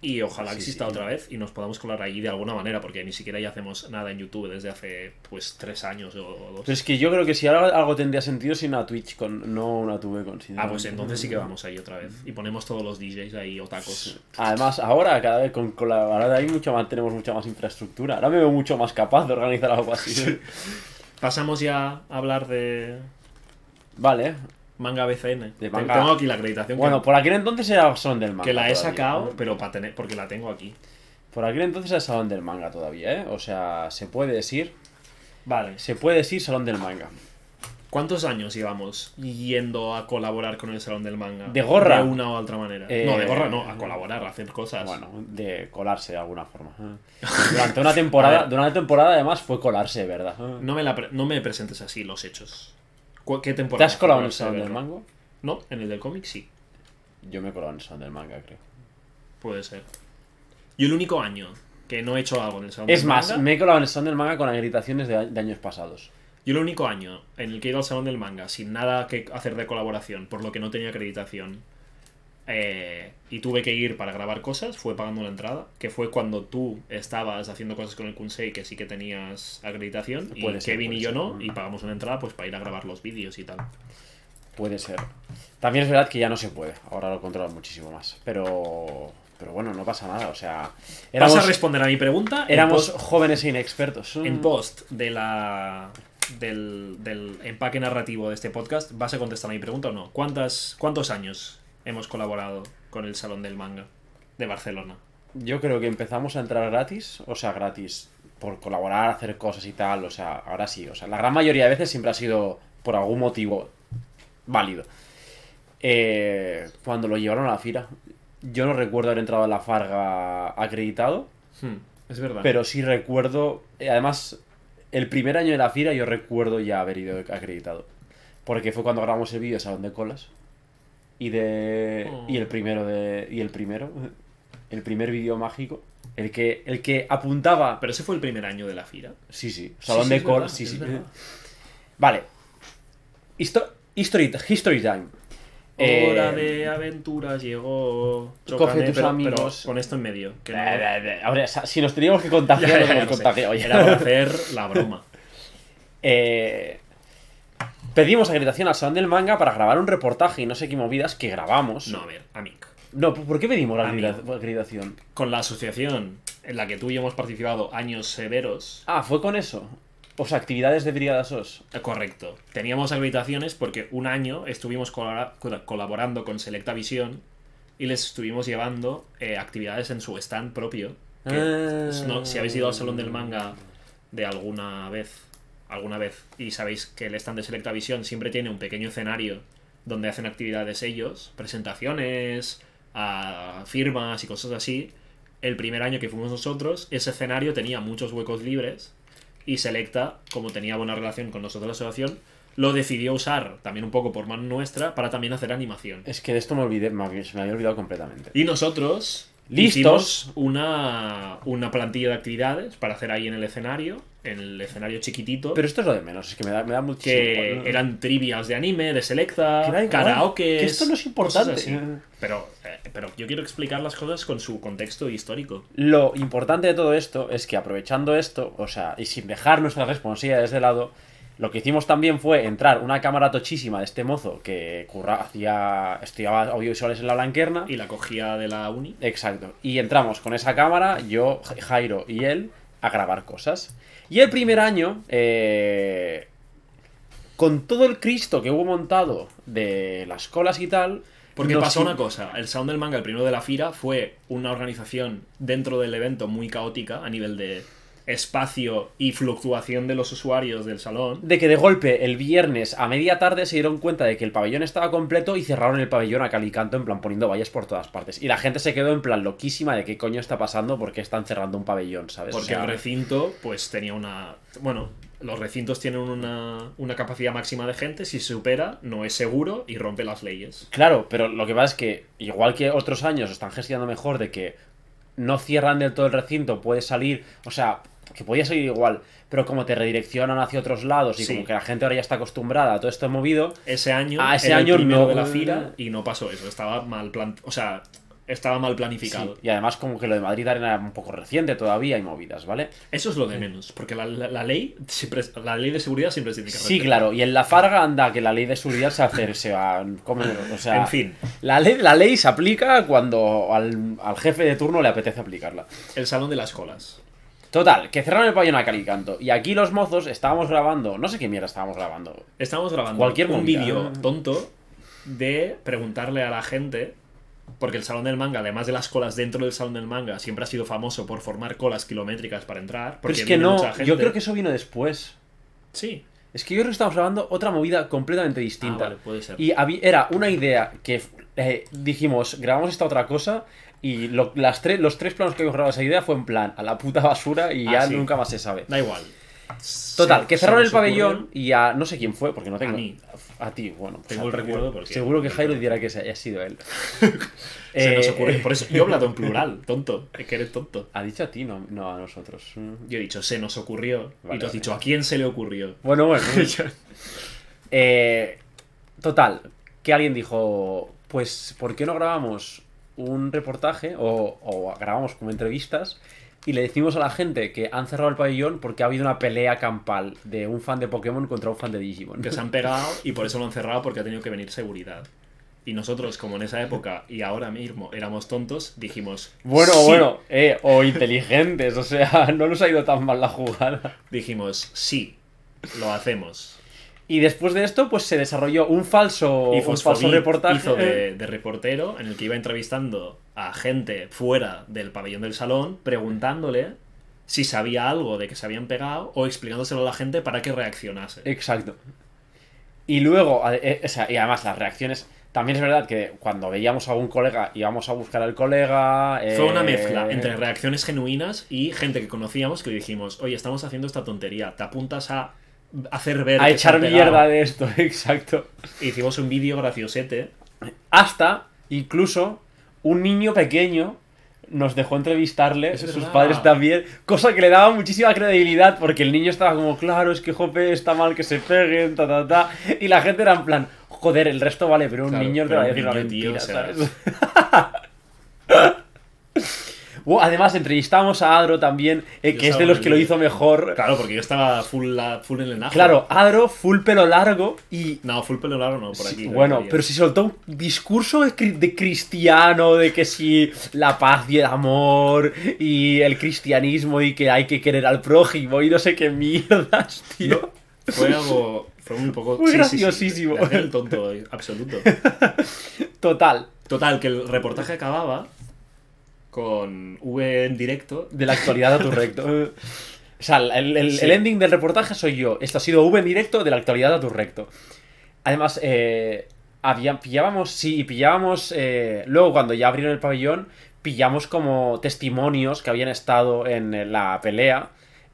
Y ojalá Sí, exista sí. otra vez y nos podamos colar ahí de alguna manera, porque ni siquiera ya hacemos nada en YouTube desde hace pues tres años o, o dos. Pero es que yo creo que si ahora algo tendría sentido sin una Twitch, con, no una Tube con Ah, pues entonces sí que vamos ahí otra vez. Y ponemos todos los DJs ahí, otacos. Además, ahora cada vez con, con la de ahí mucho más, tenemos mucha más infraestructura. Ahora me veo mucho más capaz de organizar algo así. Pasamos ya a hablar de Vale. manga BCN. De manga- Tengo aquí la acreditación Bueno, que, por aquel entonces era Salón del Manga. que la he todavía, sacado, pero para tener, porque la tengo aquí. Por aquel entonces era Salón del Manga todavía, ¿eh? O sea, se puede decir. Vale. Se puede decir Salón del Manga. ¿Cuántos años llevamos yendo a colaborar con el Salón del Manga? ¿De gorra? De una u otra manera. Eh, No, de gorra no, a colaborar, a hacer cosas. Bueno, de colarse de alguna forma. Durante una temporada, durante una temporada además fue colarse, ¿verdad? No me, la pre- no me presentes así los hechos. ¿Cu- ¿Qué ¿Te temporada? has colado en el Salón del? Manga? No, en el del cómic sí, Yo me he colado en el Salón del Manga, creo. puede ser. Y el único año que no he hecho algo en el Salón Es del más, Manga. me he colado en el Salón del Manga con acreditaciones de, de años pasados. Yo el único año en el que he ido al Salón del Manga sin nada que hacer de colaboración, por lo que no tenía acreditación, eh, y tuve que ir para grabar cosas, fue pagando la entrada, que fue cuando tú estabas haciendo cosas con el Kunsei que sí que tenías acreditación, y ser, Kevin y yo ser. no, y pagamos una entrada pues para ir a grabar los vídeos y tal. Puede ser. También es verdad que ya no se puede. Ahora lo controlan muchísimo más. Pero. Pero bueno, no pasa nada. O sea. Éramos, ¿Vas a responder a mi pregunta? éramos post- jóvenes e inexpertos. En post de la del, del empaque narrativo de este podcast, ¿vas a contestar a mi pregunta o no? ¿Cuántas, ¿Cuántos años hemos colaborado con el Salón del Manga de Barcelona? Yo creo que empezamos a entrar gratis. O sea, gratis. Por colaborar, hacer cosas y tal. O sea, ahora sí. O sea, la gran mayoría de veces siempre ha sido por algún motivo válido. Eh, cuando lo llevaron a la fira. Yo no recuerdo haber entrado a la Farga acreditado. Hmm, es verdad. Pero sí recuerdo. eh, Además, el primer año de la fira yo recuerdo ya haber ido acreditado. Porque fue cuando grabamos el vídeo de Salón de Colas. Y de. Oh. Y el primero de. Y el primero. El primer vídeo mágico. El que, el que apuntaba. Pero ese fue el primer año de la fira. Sí, sí. Salón sí, de Colas. Sí, sí. Vale. Histo- history, history time. Eh, Hora de aventuras llegó. Coge tus pero- pero amigos. con esto en medio. que no- eh, eh, eh, Ahora, si nos teníamos que contagiar, Ya, nos ya, sé. contagiado. Era para hacer la broma. Eh, pedimos acreditación al Salón del Manga para grabar un reportaje y no sé qué movidas que grabamos. No, a ver, Amic. No, ¿por qué pedimos la Amigo. acredita- acreditación? Con la asociación en la que tú y yo hemos participado años severos. Ah, fue con eso. O sea, actividades de Brigada SOS. Correcto. Teníamos acreditaciones porque un año estuvimos colabora- col- colaborando con Selecta Visión y les estuvimos llevando eh, actividades en su stand propio. que Ah. no- si habéis ido al Salón del Manga de alguna vez, alguna vez, y sabéis que el stand de Selecta Visión siempre tiene un pequeño escenario donde hacen actividades ellos, presentaciones, a firmas y cosas así. El primer año que fuimos nosotros, ese escenario tenía muchos huecos libres y Selecta, como tenía buena relación con nosotros la asociación, lo decidió usar también un poco por mano nuestra para también hacer animación. Es que de esto me olvidé, me, se me había olvidado completamente. Y nosotros listos. Hicimos una, una plantilla de actividades para hacer ahí en el escenario, en el escenario chiquitito. Pero esto es lo de menos, es que me da, me da muchísimo. que eran trivias de anime, de selecta, karaoke. que esto no es importante. Pero, eh, pero yo quiero explicar las cosas con su contexto histórico. Lo importante de todo esto es que aprovechando esto, o sea, y sin dejar nuestras responsabilidades de lado, lo que hicimos también fue entrar una cámara tochísima de este mozo que curra, hacía, estudiaba audiovisuales en la Blanquerna. Y la cogía de la uni. Exacto. Y entramos con esa cámara, yo, Jairo y él, a grabar cosas. Y el primer año, eh, con todo el Cristo que hubo montado de las colas y tal. Porque pasó una cosa, el Sound del Manga, el primero de la FIRA, fue una organización dentro del evento muy caótica a nivel de espacio y fluctuación de los usuarios del salón. De que de golpe el viernes a media tarde se dieron cuenta de que el pabellón estaba completo y cerraron el pabellón a cal y canto, en plan poniendo vallas por todas partes. Y la gente se quedó en plan loquísima de qué coño está pasando, porque están cerrando un pabellón, ¿sabes? O Porque sea, el recinto, pues tenía una. Bueno, los recintos tienen una, una capacidad máxima de gente. Si se supera, no es seguro y rompe las leyes. Claro, pero lo que pasa es que, igual que otros años están gestionando mejor de que no cierran del todo el recinto, puedes salir, o sea, que podía salir igual, pero como te redireccionan hacia otros lados y Sí. como que la gente ahora ya está acostumbrada a todo esto movido, Ese año, Ah, ese era año el primero no. de la FIRA y no pasó eso. Estaba mal plan... O sea, estaba mal sí, planificado. y además como que lo de Madrid Arena era un poco reciente todavía y movidas, ¿vale? Eso es lo de menos, porque la, la- la ley siempre, la ley de seguridad siempre se tiene que Sí, claro, y en la Farga anda que la ley de seguridad se hace, se va, como- o sea, En fin, la ley, la ley se aplica cuando al, al jefe de turno le apetece aplicarla. el salón de las colas. Total, que cerraron el pabellón a cal y canto. Y aquí los mozos estábamos grabando, no sé qué mierda estábamos grabando. Estamos grabando Cualquier un vídeo tonto de preguntarle a la gente, porque el salón del manga, además de las colas dentro del salón del manga, siempre ha sido famoso por formar colas kilométricas para entrar. Pero Porque es que no, mucha gente. yo creo que eso vino después. Sí. Es que yo creo que estamos grabando otra movida completamente distinta. Ah, vale, puede ser. Y habí- era una idea que eh, dijimos, grabamos esta otra cosa. Y lo- las tres, los tres planos que grabado esa idea fue en plan, a la puta basura y Ah, ya sí. nunca más se sabe. Da igual. Total, Se- que cerraron el pabellón ocurrió- y a no sé quién fue, porque no tengo. A mí. A ti, bueno. pues Tengo el recuerdo porque- Seguro que Jairo dirá que se haya sido él. Se nos Eh, ocurrió. Por eso yo he hablado en plural, tonto. Es que eres tonto. Ha dicho a ti, no, no a nosotros. Yo he dicho, se nos ocurrió. Vale, y tú has vale. dicho, ¿a quién se le ocurrió? Bueno, bueno. Eh, total, que alguien dijo, pues, ¿por qué no grabamos un reportaje o, o grabamos como entrevistas y le decimos a la gente que han cerrado el pabellón porque ha habido una pelea campal de un fan de Pokémon contra un fan de Digimon? que se han pegado y por eso lo han cerrado porque ha tenido que venir seguridad. Y nosotros, como en esa época y ahora mismo éramos tontos, dijimos. Bueno, "Sí". bueno, eh, o inteligentes, o sea, no nos ha ido tan mal la jugada. Dijimos, sí, lo hacemos. Y después de esto, pues se desarrolló un falso, Y un falso reportaje. hizo de, de reportero en el que iba entrevistando a gente fuera del pabellón del salón, preguntándole si sabía algo de que se habían pegado o explicándoselo a la gente para que reaccionase. Exacto. Y luego, eh, o sea, y además las reacciones. También es verdad que cuando veíamos a algún colega íbamos a buscar al colega. eh, Fue una mezcla entre reacciones genuinas y gente que conocíamos que dijimos, oye, estamos haciendo esta tontería, te apuntas a hacer ver... A que echar han pegado?". mierda de esto, exacto. Hicimos un vídeo graciosete. Hasta, incluso, un niño pequeño nos dejó entrevistarle, Es sus verdad. padres también, cosa que le daba muchísima credibilidad porque el niño estaba como, claro, es que jope, está mal que se peguen, ta, ta, ta. Y la gente era en plan, joder, el resto vale, pero un Claro, niño te va a decir una tío, mentira, o sea, ¿sabes? Además, entrevistamos a Adro también, eh, que es de los que lo hizo mejor. Claro, porque yo estaba full, la- full en el najo. Claro, Adro, full pelo largo y No, full pelo largo no, por Sí, aquí. bueno, pero si soltó un discurso de, cri- de cristiano, de que si la paz y el amor y el cristianismo y que hay que querer al prójimo y no sé qué mierdas, tío. Fue algo... Fue un poco... Muy sí, sí, sí, graciosísimo. hacía el tonto, absoluto. Total, Total, que el reportaje acababa con V en directo. de la actualidad a tu recto. O sea, el, el- Sí. el ending del reportaje soy yo. Esto ha sido V en directo de la actualidad a tu recto. Además, eh, había, pillábamos, sí, pillábamos, eh, luego cuando ya abrieron el pabellón, pillamos como testimonios que habían estado en eh, la pelea.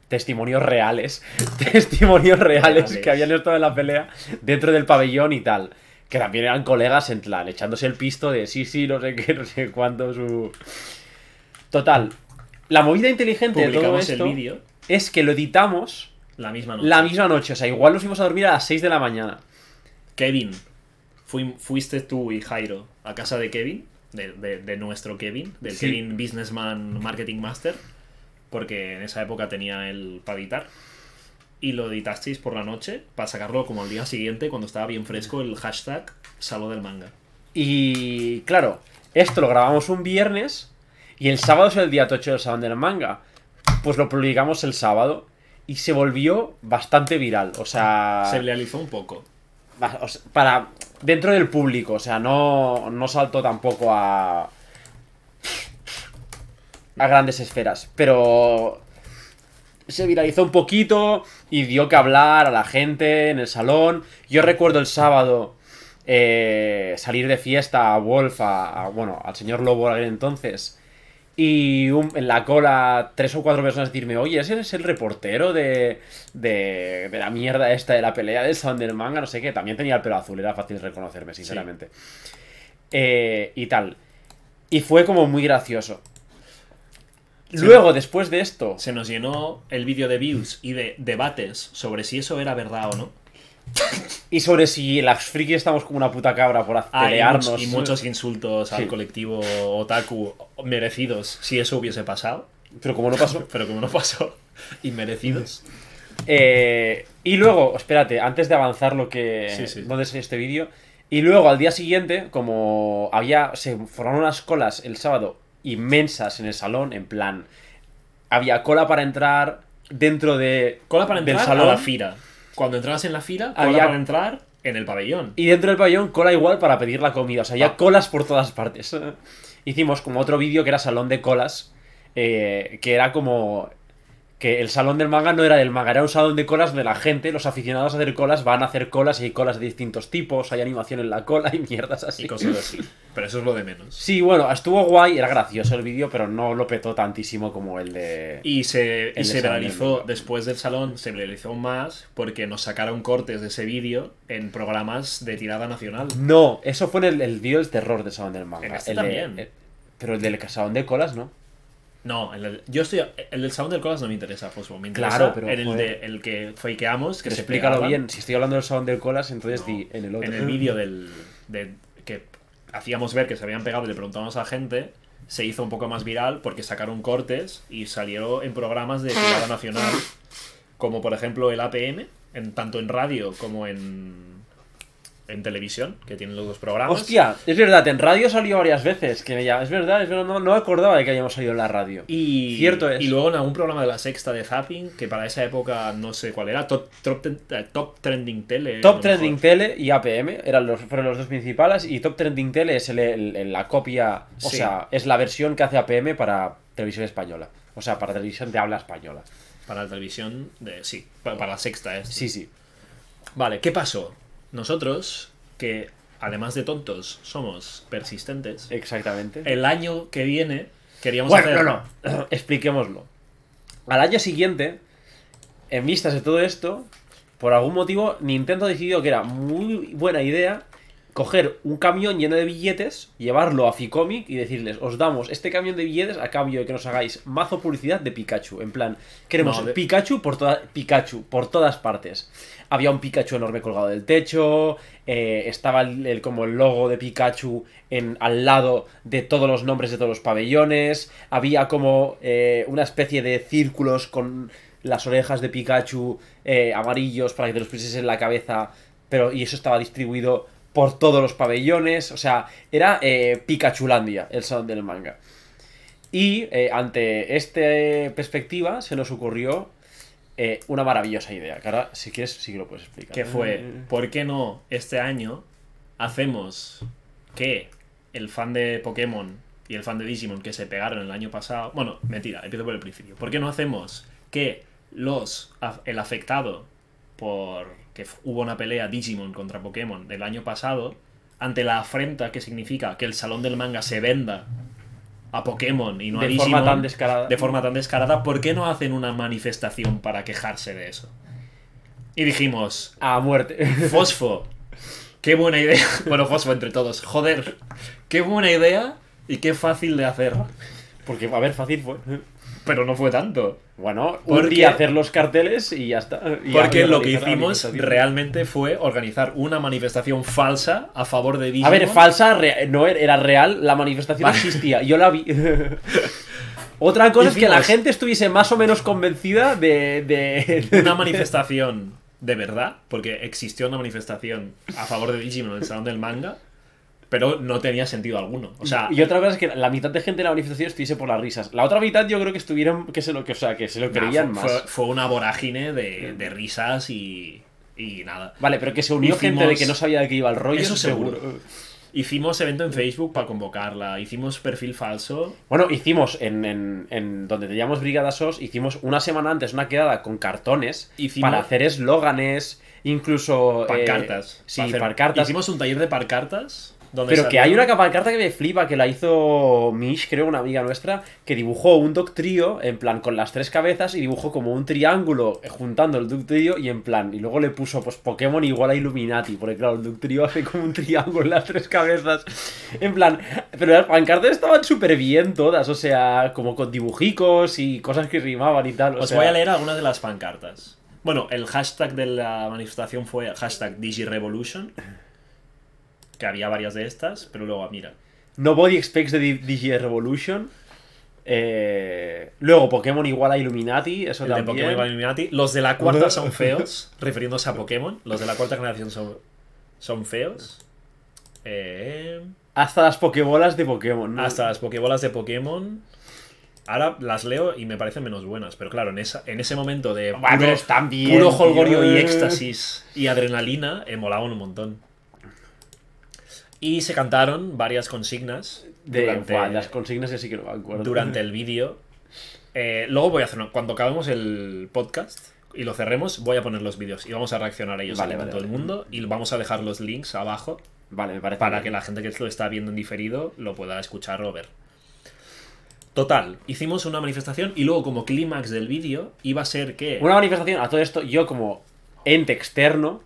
Testimonios reales. testimonios reales Reales. que habían estado en la pelea dentro del pabellón y tal. Que también eran colegas en plan, echándose el pisto de sí, sí, no sé qué, no sé cuánto, su... Total. La movida inteligente de todo esto el vídeo es que lo editamos la misma noche. la misma noche. O sea, igual nos fuimos a dormir a las 6 de la mañana. Kevin, fui- fuiste tú y Jairo a casa de Kevin, de, de- de nuestro Kevin, del Sí. Kevin Businessman Marketing Master, porque en esa época tenía el para editar. Y lo editasteis por la noche para sacarlo como al día siguiente, cuando estaba bien fresco, el hashtag Salvo del Manga. Y claro, esto lo grabamos un viernes y el sábado es el día tocho del Salón del Manga. Pues lo publicamos el sábado y se volvió bastante viral. O sea, Se realizó un poco. para dentro del público, o sea, no, no saltó tampoco a a grandes esferas, pero se viralizó un poquito y dio que hablar a la gente en el salón. Yo recuerdo el sábado eh, salir de fiesta a Wolf, a, a- bueno, al señor Lobo aquel entonces, y un- en la cola tres o cuatro personas decirme, oye, ese es el reportero de, de, de la mierda esta de la pelea del salón del manga, no sé qué. También tenía el pelo azul, era fácil reconocerme, sinceramente. Eh, y tal. Y fue como muy gracioso. Sí. Luego, después de esto, Se nos llenó el vídeo de views y de debates sobre si eso era verdad o no. Y sobre si las frikis estamos como una puta cabra por Ah, y, muchos insultos Sí. al colectivo otaku merecidos si eso hubiese pasado. Pero como no pasó. Pero como no pasó, inmerecidos. Eh, y luego, espérate, antes de avanzar lo que. Sí, sí. ¿Dónde es este vídeo? Y luego al día siguiente, como había. Se formaron unas colas el sábado inmensas en el salón, en plan. Había cola para entrar dentro de. Cola para del entrar salón. a la fila. Cuando entrabas en la fila, cola Había- para entrar en el pabellón. Y dentro del pabellón, cola igual para pedir la comida. O sea, había Ah. colas por todas partes. Hicimos como otro vídeo que era salón de colas. eh, que era como. Que el salón del manga no era del manga, era un salón de colas donde la gente, los aficionados a hacer colas, van a hacer colas y hay colas de distintos tipos, hay animación en la cola y mierdas así. Y cosas así. Pero eso es lo de menos. Sí, bueno, estuvo guay, era gracioso el vídeo, pero no lo petó tantísimo como el de. Y se, y se realizó, del después del salón, se realizó más porque nos sacaron cortes de ese vídeo en programas de tirada nacional. No, eso fue en el, el vídeo del terror del salón del manga. En este el de- también. el- pero el del salón de colas, ¿no? No, el, yo estoy. El del salón del colas no me interesa, Fosfo. Me interesa Claro, pero, en el, de, el que fakeamos, que Pero se explícalo pegaban. bien. Si estoy hablando del salón del colas, entonces No, di en el otro. En el vídeo del, de- que hacíamos ver que se habían pegado y le preguntamos a la gente, se hizo un poco más viral porque sacaron cortes y salió en programas de tirada nacional, como por ejemplo el APM, en, tanto en radio como en, en televisión, que tienen los dos programas. Hostia, es verdad, en radio salió varias veces. Que me llama- Es verdad, es verdad, no, no acordaba de que hayamos salido en la radio. Y, Cierto es. y luego en algún programa de la sexta de Zapping, que para esa época no sé cuál era, Top, top, eh, top Trending Tele. Top Trending mejor. Tele y APM eran los, fueron los dos principales. Y Top Trending Tele es el- la copia, o Sí. sea, es la versión que hace APM para televisión española. O sea, para televisión de habla española. Para la televisión, de, sí, para, para la sexta. Es. Sí, sí. Vale, ¿qué pasó? Nosotros, que además de tontos, somos persistentes, Exactamente. el año que viene queríamos Bueno, hacer... no, no. Expliquémoslo. Al año siguiente, en vistas de todo esto, por algún motivo, Nintendo decidió que era muy buena idea coger un camión lleno de billetes, llevarlo a Ficomic y decirles, os damos este camión de billetes a cambio de que nos hagáis mazo publicidad de Pikachu. En plan, queremos No, de- Pikachu por toda, Pikachu por todas partes. Había un Pikachu enorme colgado del techo, eh, estaba el, el- como el logo de Pikachu en, al lado de todos los nombres de todos los pabellones, había como eh, una especie de círculos con las orejas de Pikachu eh, amarillos para que te los pusieses en la cabeza, pero y eso estaba distribuido por todos los pabellones, o sea, era eh, Pikachulandia, el salón del manga. Y eh, ante esta perspectiva se nos ocurrió eh, una maravillosa idea, que ahora si quieres sí que lo puedes explicar. Que fue, ¿por qué no este año hacemos que el fan de Pokémon y el fan de Digimon que se pegaron el año pasado... Bueno, mentira, empiezo por el principio. ¿Por qué no hacemos que los el afectado por que hubo una pelea Digimon contra Pokémon del año pasado, ante la afrenta que significa que el salón del manga se venda a Pokémon y no a de Digimon, forma tan descarada. de forma tan descarada, ¿por qué no hacen una manifestación para quejarse de eso? Y dijimos, A muerte. Fosfo, qué buena idea. Bueno, Fosfo entre todos, joder, qué buena idea y qué fácil de hacer. Porque, a ver, fácil fue. Pero no fue tanto. Bueno, un Porque- día hacer los carteles y ya está. Y Porque lo que hicimos realmente fue organizar una manifestación falsa a favor de Digimon. A ver, falsa, no er- era real, la manifestación Vale. existía, yo la vi. Otra cosa es que la gente estuviese más o menos convencida de. de- Una manifestación de verdad, porque existió una manifestación a favor de Digimon en el Salón del Manga, pero no tenía sentido alguno. O sea, y otra cosa es que la mitad de gente de la manifestación estuviese por las risas. La otra mitad yo creo que estuvieron, que se lo, que, o sea, que se lo nah, creían fue, más. fue- fue una vorágine de, de risas y, y nada. Vale, pero que se unió Hicimos- gente de que no sabía de qué iba el rollo. Eso seguro. seguro. Hicimos evento en Facebook para convocarla, hicimos perfil falso. Bueno, hicimos en, en, en donde teníamos Brigada SOS, hicimos una semana antes una quedada con cartones Hicimos- para hacer eslóganes, incluso. eh, Pancartas. sí, para hacer- pancartas. Hicimos un taller de pancartas. Pero que salieron- hay una pancarta que me flipa, que la hizo Mish, creo, una amiga nuestra, que dibujó un Doctrío, en plan, con las tres cabezas, y dibujó como un triángulo eh, juntando el Doctrío, y en plan, y luego le puso, pues, Pokémon igual a Illuminati, porque claro, el Doctrío hace como un triángulo en las tres cabezas. En plan, pero las pancartas estaban súper bien todas, o sea, como con dibujicos y cosas que rimaban y tal. o Os sea- voy a leer algunas de las pancartas. Bueno, el hashtag de la manifestación fue hashtag DigiRevolution. Que había varias de estas, pero luego, mira. Nobody expects the Di- Digi Revolution. Eh, luego Pokémon igual a Illuminati, eso El de también. Illuminati. Los de la cuarta son feos, refiriéndose a Pokémon. Los de la cuarta generación son, son feos. Eh, Hasta las Pokébolas de Pokémon. ¿no? hasta las Pokébolas de Pokémon. Ahora las leo y me parecen menos buenas. Pero claro, en, esa, en ese momento de Bueno, están bien, puro holgorio y éxtasis y adrenalina, eh, molaban un montón. Y se cantaron varias consignas De, durante, Buah, las consignas sí que no me acuerdo. durante el vídeo. Eh, luego voy a hacer, una- cuando acabemos el podcast y lo cerremos, voy a poner los vídeos y vamos a reaccionar a ellos Vale, todo el mundo y vamos a dejar los links abajo Vale, me parece para bien. que la gente que lo está viendo en diferido lo pueda escuchar o ver. Total, hicimos una manifestación y luego como clímax del vídeo iba a ser que... Una manifestación, a todo esto, yo como ente externo,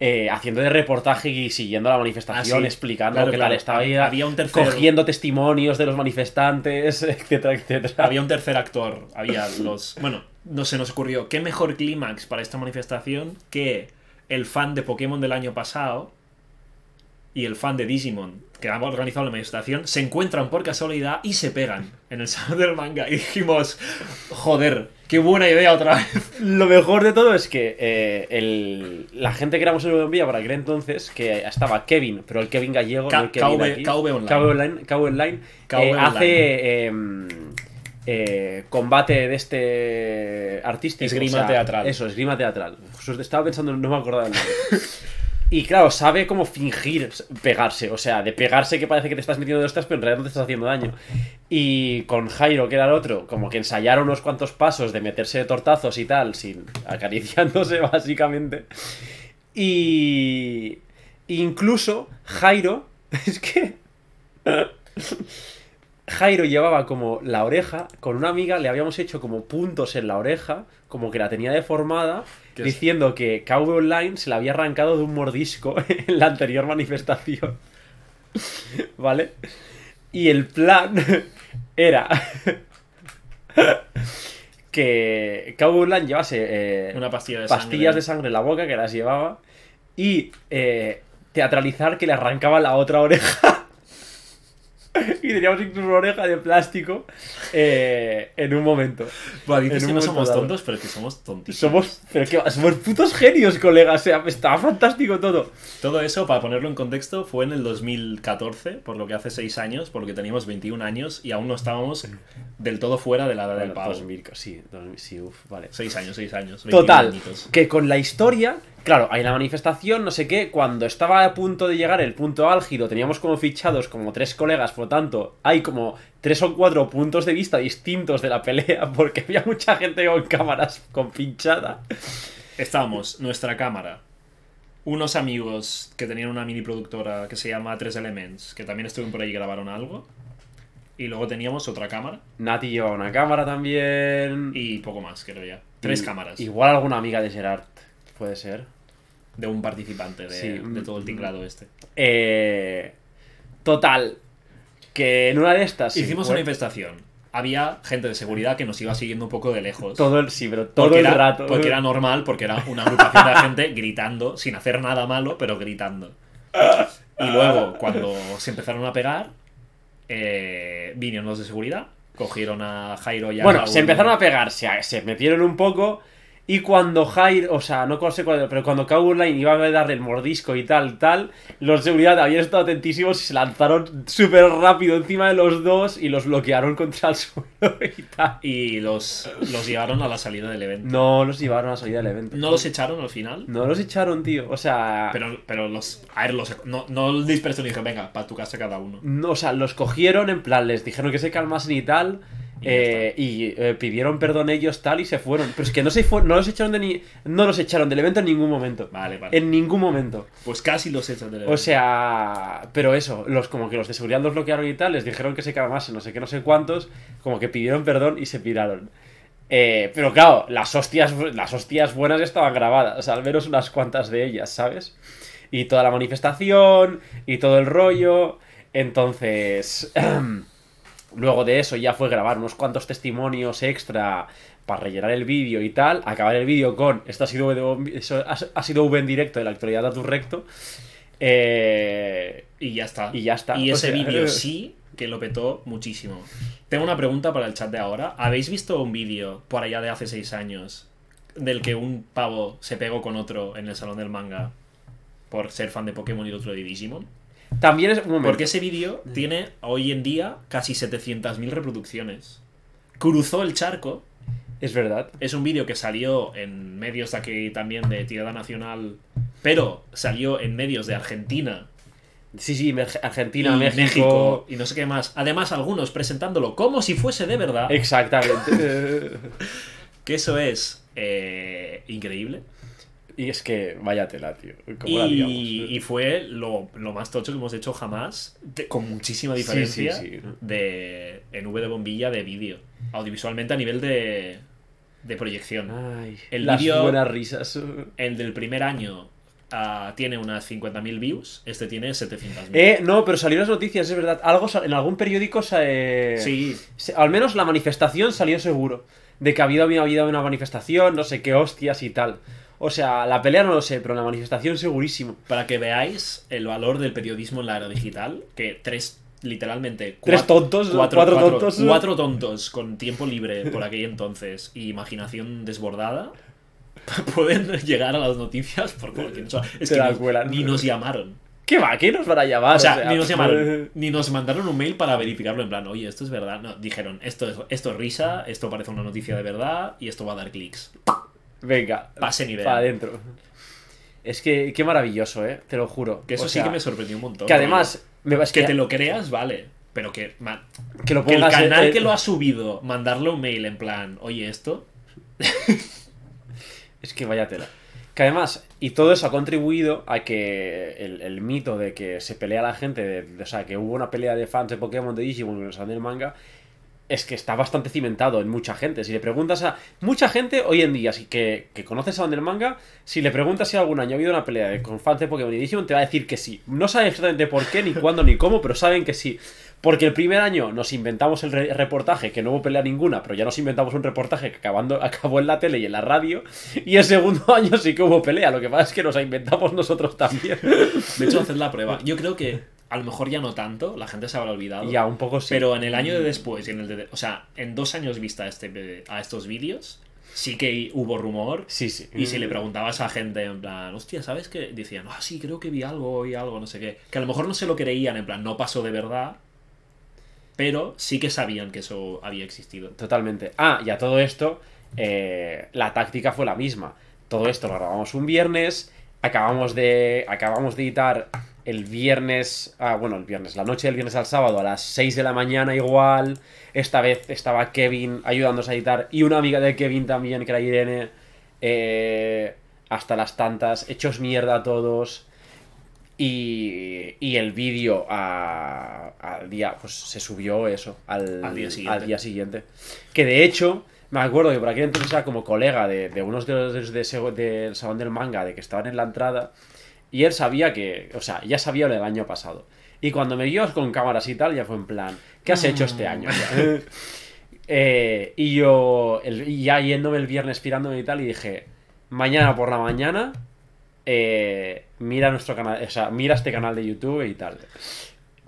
eh, haciendo de reportaje y siguiendo la manifestación, Ah, sí. explicando Claro, qué claro. tal estaba ahí, Había un tercer- cogiendo testimonios de los manifestantes, etcétera, etcétera. Había un tercer actor, había los... Bueno, no se nos ocurrió, ¿qué mejor clímax para esta manifestación que el fan de Pokémon del año pasado y el fan de Digimon que han organizado la manifestación se encuentran por casualidad y se pegan en el salón del manga y dijimos, joder, qué buena idea otra vez. Lo mejor de todo es que eh, el- la gente que éramos en Colombia para aquel entonces, que estaba Kevin, pero el Kevin gallego, K- no el Kevin KV aquí, KV Online. KV Online, KV Online, KV eh, Online. hace em, eh, combate de este artístico. Esgrima teatral. Eso, esgrima teatral. Estaba pensando, no me acordaba del nombre. Y claro, sabe cómo fingir pegarse. O sea, de pegarse que parece que te estás metiendo de hostias, pero en realidad no te estás haciendo daño. Y con Jairo, que era el otro, como que ensayaron unos cuantos pasos de meterse de tortazos y tal, sin acariciándose básicamente. Y incluso Jairo, es que Jairo llevaba como la oreja, con una amiga le habíamos hecho como puntos en la oreja, como que la tenía deformada. Diciendo que KV Online se la había arrancado de un mordisco en la anterior manifestación. ¿Vale? Y el plan era que KV Online llevase eh, Una pastilla de pastillas de sangre. sangre en la boca que las llevaba y eh, teatralizar que le arrancaba la otra oreja. y teníamos incluso una oreja de plástico eh, en un momento. Buah, dices que no somos dado. tontos, pero que somos tontísimos. Somos, pero va, somos putos genios, colegas. O sea, estaba fantástico todo. Todo eso, para ponerlo en contexto, fue en el 2014, por lo que hace 6 años, porque teníamos 21 años y aún no estábamos del todo fuera de la edad del Bueno, pavo. 2000, sí, 2000, sí, uf, vale. 6 años, 6 años. 21 Total, añitos. que con la historia, claro, hay la manifestación, no sé qué, cuando estaba a punto de llegar el punto álgido, teníamos como fichados como tres colegas, por lo tanto, hay como tres o cuatro puntos de vista distintos de la pelea, porque había mucha gente con cámaras con pinchada. Estábamos, nuestra cámara, unos amigos que tenían una mini productora que se llama Tres Elements, que también estuvieron por ahí y grabaron algo. Y luego teníamos otra cámara Nati lleva una cámara también. y poco más, creo ya. Tres Y- cámaras Igual alguna amiga de Gerard, puede ser. de un participante de, Sí. de todo el tinglado este. Eh, total, que en una de estas... Hicimos una manifestación. había gente de seguridad que nos iba siguiendo un poco de lejos. Todo el, sí, pero todo porque el era, rato. Porque era normal, porque era una agrupación de gente gritando, sin hacer nada malo, pero gritando. Y luego, cuando se empezaron a pegar, eh, vinieron los de seguridad, cogieron a Jairo y a Bueno, Raúl. se empezaron a pegar, se, se metieron un poco. Y cuando Jair, o sea, no sé cuál, pero cuando Line iba a darle el mordisco y tal, tal, los de seguridad habían estado atentísimos y se lanzaron súper rápido encima de los dos y los bloquearon contra el suelo y tal. Y los, los llevaron a la salida del evento. No los llevaron a salir del evento. No los echaron al final. No los echaron, tío. O sea. Pero, pero los. A ver, los. No, no dispersó ni dije, venga, para tu casa cada uno. No, o sea, los cogieron en plan, les dijeron que se calmasen y tal. Y eh, y eh, pidieron perdón ellos tal y se fueron. Pero es que no se fue, no los echaron de ni, no los echaron del evento en ningún momento. Vale, vale. En ningún momento. Pues casi los echan del evento. O sea, pero eso, los como que los de seguridad los bloquearon y tal, les dijeron que se calmasen, no sé qué, no sé cuántos, como que pidieron perdón y se piraron. Eh, pero claro, las hostias, las hostias buenas estaban grabadas, al menos unas cuantas de ellas, ¿sabes? Y toda la manifestación y todo el rollo. Entonces, luego de eso ya fue grabar unos cuantos testimonios extra para rellenar el vídeo y tal, acabar el vídeo con esto ha sido ha, sido V en directo de la actualidad a tu recto. Eh, Y ya está. Y ya está. Y O ese sea, vídeo sí que lo petó muchísimo. Tengo una pregunta para el chat de ahora. ¿Habéis visto un vídeo por allá de hace seis años del que un pavo se pegó con otro en el salón del manga por ser fan de Pokémon y el otro de Digimon? También es un momento. Porque ese vídeo tiene hoy en día casi 700.000 reproducciones. Cruzó el charco. Es verdad. Es un vídeo que salió en medios de aquí también de tirada nacional, pero salió en medios de Argentina Sí, sí, Argentina, y México. México y no sé qué más. Además, algunos presentándolo como si fuese de verdad. Exactamente. Que eso es eh, increíble. Y es que vaya tela, tío. ¿Cómo la Y, fue lo, lo más tocho que hemos hecho jamás, de- con muchísima Sí, diferencia sí, sí. De, en V de bombilla de vídeo. Audiovisualmente a nivel de, de proyección. Ay, el las buenas risas. El del primer año ah, tiene unas 50.000 views, este tiene 700.000. Eh, no, pero salieron las noticias, es verdad. Algo en algún periódico se, Sí, se- al menos la manifestación salió seguro. De que había habido, habido una manifestación, no sé qué hostias y tal. O sea, la pelea no lo sé, pero la manifestación segurísimo. para que veáis el valor del periodismo en la era digital, que tres, literalmente... Tres cuat- tontos, cuatro, cuatro cuatro- tontos. cuatro tontos con tiempo libre por aquel entonces y imaginación desbordada pueden llegar a las noticias por cualquier cosa. Es Se que la ni, nos llamaron. ¿Qué va? ¿Qué nos van a llamar? O sea, sea, ni nos llamaron, ni nos mandaron un mail para verificarlo en plan, oye, esto es verdad. No, dijeron, esto es, esto es risa, esto parece una noticia de verdad y esto va a dar clics. Venga, Pase nivel. para adentro. Es que, qué maravilloso, ¿eh? Te lo juro. Que eso O sí que me sorprendió un montón. Que además, me, es Que que, te lo creas, vale. Pero que, ma- que lo que el en- canal eh, que lo ha subido, mandarle un mail en plan, oye, esto. Es que vaya tela. Que además, y todo eso ha contribuido a que el, el mito de que se pelea la gente, de- de- o sea, que hubo una pelea de fans de Pokémon de Digimon en el salón del manga, es que está bastante cimentado en mucha gente. Si le preguntas a mucha gente hoy en día, si que, que conoce el salón del manga, si le preguntas si algún año ha habido una pelea de, con fans Pokémon y Digimon, te va a decir que sí. No saben exactamente por qué, ni cuándo, ni cómo, pero saben que sí. Porque el primer año nos inventamos el re- reportaje, que no hubo pelea ninguna, pero ya nos inventamos un reportaje que acabando, acabó en la tele y en la radio. Y el segundo año sí que hubo pelea. Lo que pasa es que nos inventamos nosotros también. De hecho, haced la prueba. Yo creo que a lo mejor ya no tanto, la gente se habrá olvidado. ya, un poco sí. Pero en el año de después y en el de. O sea, en dos años vista a, este, a estos vídeos, sí que hubo rumor. Sí, sí. Y si le preguntabas a gente en plan, hostia, ¿sabes qué? Decían, ah, sí, creo que vi algo y algo, no sé qué. Que a lo mejor no se lo creían, en plan, no pasó de verdad. Pero sí que sabían que eso había existido. Totalmente. Ah, y a todo esto, eh, la táctica fue la misma. Todo esto lo grabamos un viernes, acabamos de, acabamos de editar el viernes, ah, bueno, el viernes, la noche del viernes al sábado a las 6 de la mañana igual. Esta vez estaba Kevin ayudándonos a editar y una amiga de Kevin también, que era Irene, eh, hasta las tantas, hechos mierda a todos. Y, y el vídeo al día, pues se subió eso, al, Al día siguiente. al día siguiente. Que de hecho, me acuerdo que por aquel entonces era como colega de, de unos de los de, de del salón del manga, de que estaban en la entrada, y él sabía que, o sea, ya sabía lo del año pasado. Y cuando me vio con cámaras y tal, ya fue en plan, ¿qué has hecho este año? Eh, y yo, el- ya yéndome el viernes pirándome y tal, y dije, mañana por la mañana, eh, mira nuestro canal, o sea, mira este canal de YouTube y tal.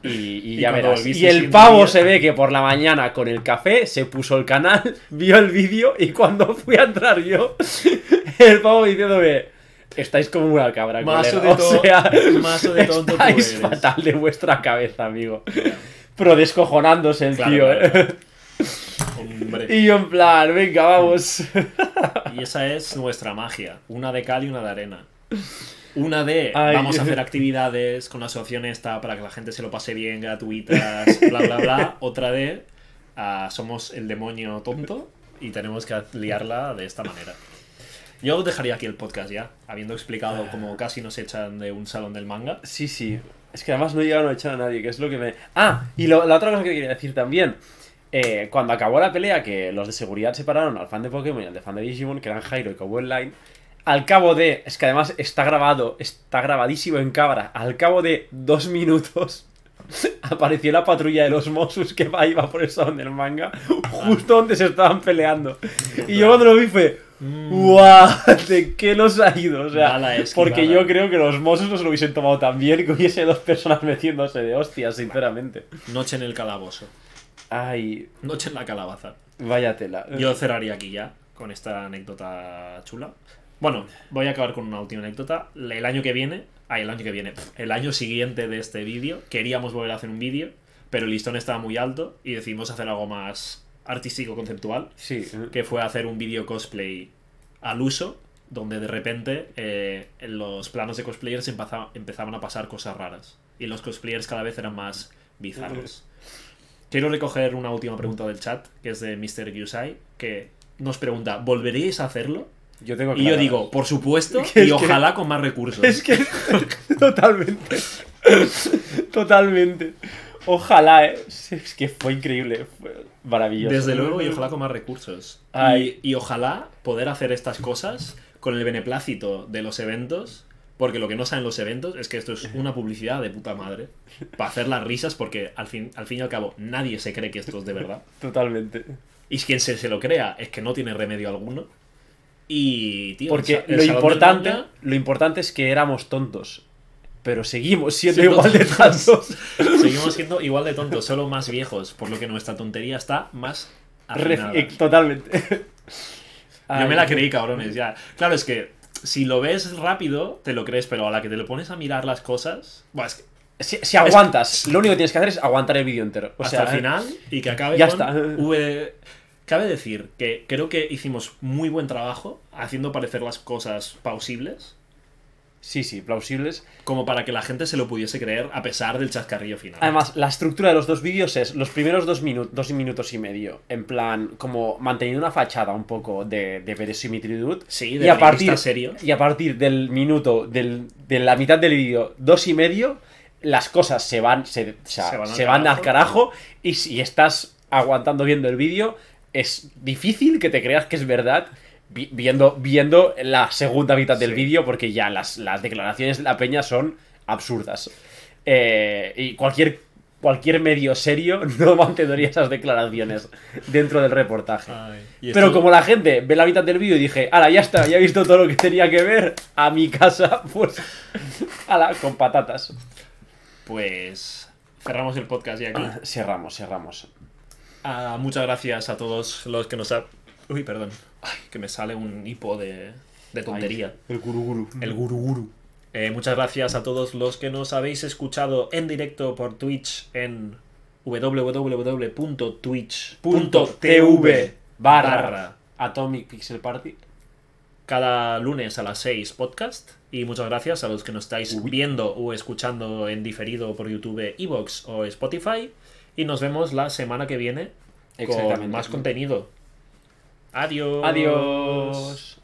Y, y Y ya verás. Y el pavo se ve que por la mañana con el café se puso el canal, vio el vídeo y cuando fui a entrar yo, el pavo diciéndome, estáis como una cabra. Colega". de o sea, mazo de tonto tú estáis eres. fatal de vuestra cabeza, amigo. Pero descojonándose el Claro, tío, claro, ¿eh? Hombre. Y yo en plan, venga, vamos. Y esa es nuestra magia. Una de cal y una de arena. Una de Ay. vamos a hacer actividades con la asociación esta para que la gente se lo pase bien, gratuitas, bla, bla, bla. Otra de ah, somos el demonio tonto y tenemos que liarla de esta manera. Yo dejaría aquí el podcast ya, habiendo explicado cómo casi nos echan de un salón del manga. Sí, sí. Es que además no llegaron a echar a nadie, que es lo que me... Ah, y lo- la otra cosa que quería decir también. eh, cuando acabó la pelea, que los de seguridad separaron al fan de Pokémon y al de fan de Digimon, que eran Jairo y Cabo Line, al cabo de... Es que además está grabado, está grabadísimo en cámara. Al cabo de dos minutos apareció la patrulla de los Mossus que va, iba por el salón del manga, justo donde se estaban peleando. Y yo cuando lo vi fue... ¡Guau! ¿De qué nos ha ido? O sea, porque yo creo que los Mossos no se lo hubiesen tomado tan bien que hubiese dos personas metiéndose de hostias, sinceramente. Noche en el calabozo. Ay, Noche en la calabaza. vaya tela. Yo cerraría aquí ya con esta anécdota chula. Bueno, voy a acabar con una última anécdota. El año que viene, ay, el año que viene, el año siguiente de este vídeo, queríamos volver a hacer un vídeo, pero el listón estaba muy alto y decidimos hacer algo más artístico, conceptual, Sí. que fue hacer un vídeo cosplay al uso, donde de repente eh, en los planos de cosplayers empeza- empezaban a pasar cosas raras. Y los cosplayers cada vez eran más bizarros. Quiero recoger una última pregunta del chat, que es de Mr. Yusai, que nos pregunta, ¿volveríais a hacerlo? Yo tengo Y yo digo, por supuesto, y que- ojalá con más recursos. Es que. Totalmente. Totalmente. Ojalá, ¿eh? Es que fue increíble. Fue maravilloso. Desde luego, y ojalá con más recursos. Ay. Y, y ojalá poder hacer estas cosas con el beneplácito de los eventos, porque lo que no saben los eventos es que esto es una publicidad de puta madre. Para hacer las risas, porque al fin, al fin y al cabo nadie se cree que esto es de verdad. Totalmente. Y quien se, se lo crea es que no tiene remedio alguno. Y, tío, Porque el el lo importante, lo importante es que éramos tontos. Pero seguimos siendo igual de tontos. Seguimos siendo igual de tontos, solo más viejos, por lo que nuestra tontería está más afinada. eh, Totalmente. Yo me la creí, cabrones, ya. Claro, es que si lo ves rápido, te lo crees, pero a la que te lo pones a mirar las cosas, buah, es que Si, si aguantas, lo único que tienes que hacer es aguantar el vídeo entero. O hasta sea, el final y que acabe ya con está. V- Cabe decir que creo que hicimos muy buen trabajo haciendo parecer las cosas plausibles, Sí, sí, plausibles. como para que la gente se lo pudiese creer a pesar del chascarrillo final. Además, la estructura de los dos vídeos es los primeros dos, minu- dos minutos y medio, en plan, como manteniendo una fachada un poco de, de verosimilitud. Sí, de y a partir serio. Y a partir del minuto, del, de la mitad del vídeo, dos y medio, las cosas se van, se, o sea, Se van al se van al carajo. Y si estás aguantando viendo el vídeo, es difícil que te creas que es verdad. Vi- Viendo, viendo la segunda mitad del Sí. vídeo, porque ya las, las declaraciones de la peña son absurdas. Eh, y cualquier, cualquier medio serio no mantendría esas declaraciones dentro del reportaje. Ay, Pero como la gente ve la mitad del vídeo y dije, ala, ya está, ya he visto todo lo que tenía que ver, a mi casa, pues, ala, con patatas. Pues cerramos el podcast ya aquí. Cerramos, cerramos. Ah, muchas gracias a todos los que nos han... Uy, perdón. Ay, que me sale un hipo de, de tontería. el guruguru. El guru guru. Eh, muchas gracias a todos los que nos habéis escuchado en directo por Twitch en www.twitch.tv barra Atomic Pixel Party. cada lunes a las 6 podcast. Y muchas gracias a los que nos estáis Uy. viendo o escuchando en diferido por YouTube, Evox o Spotify. Y nos vemos la semana que viene con más contenido. Adiós. Adiós.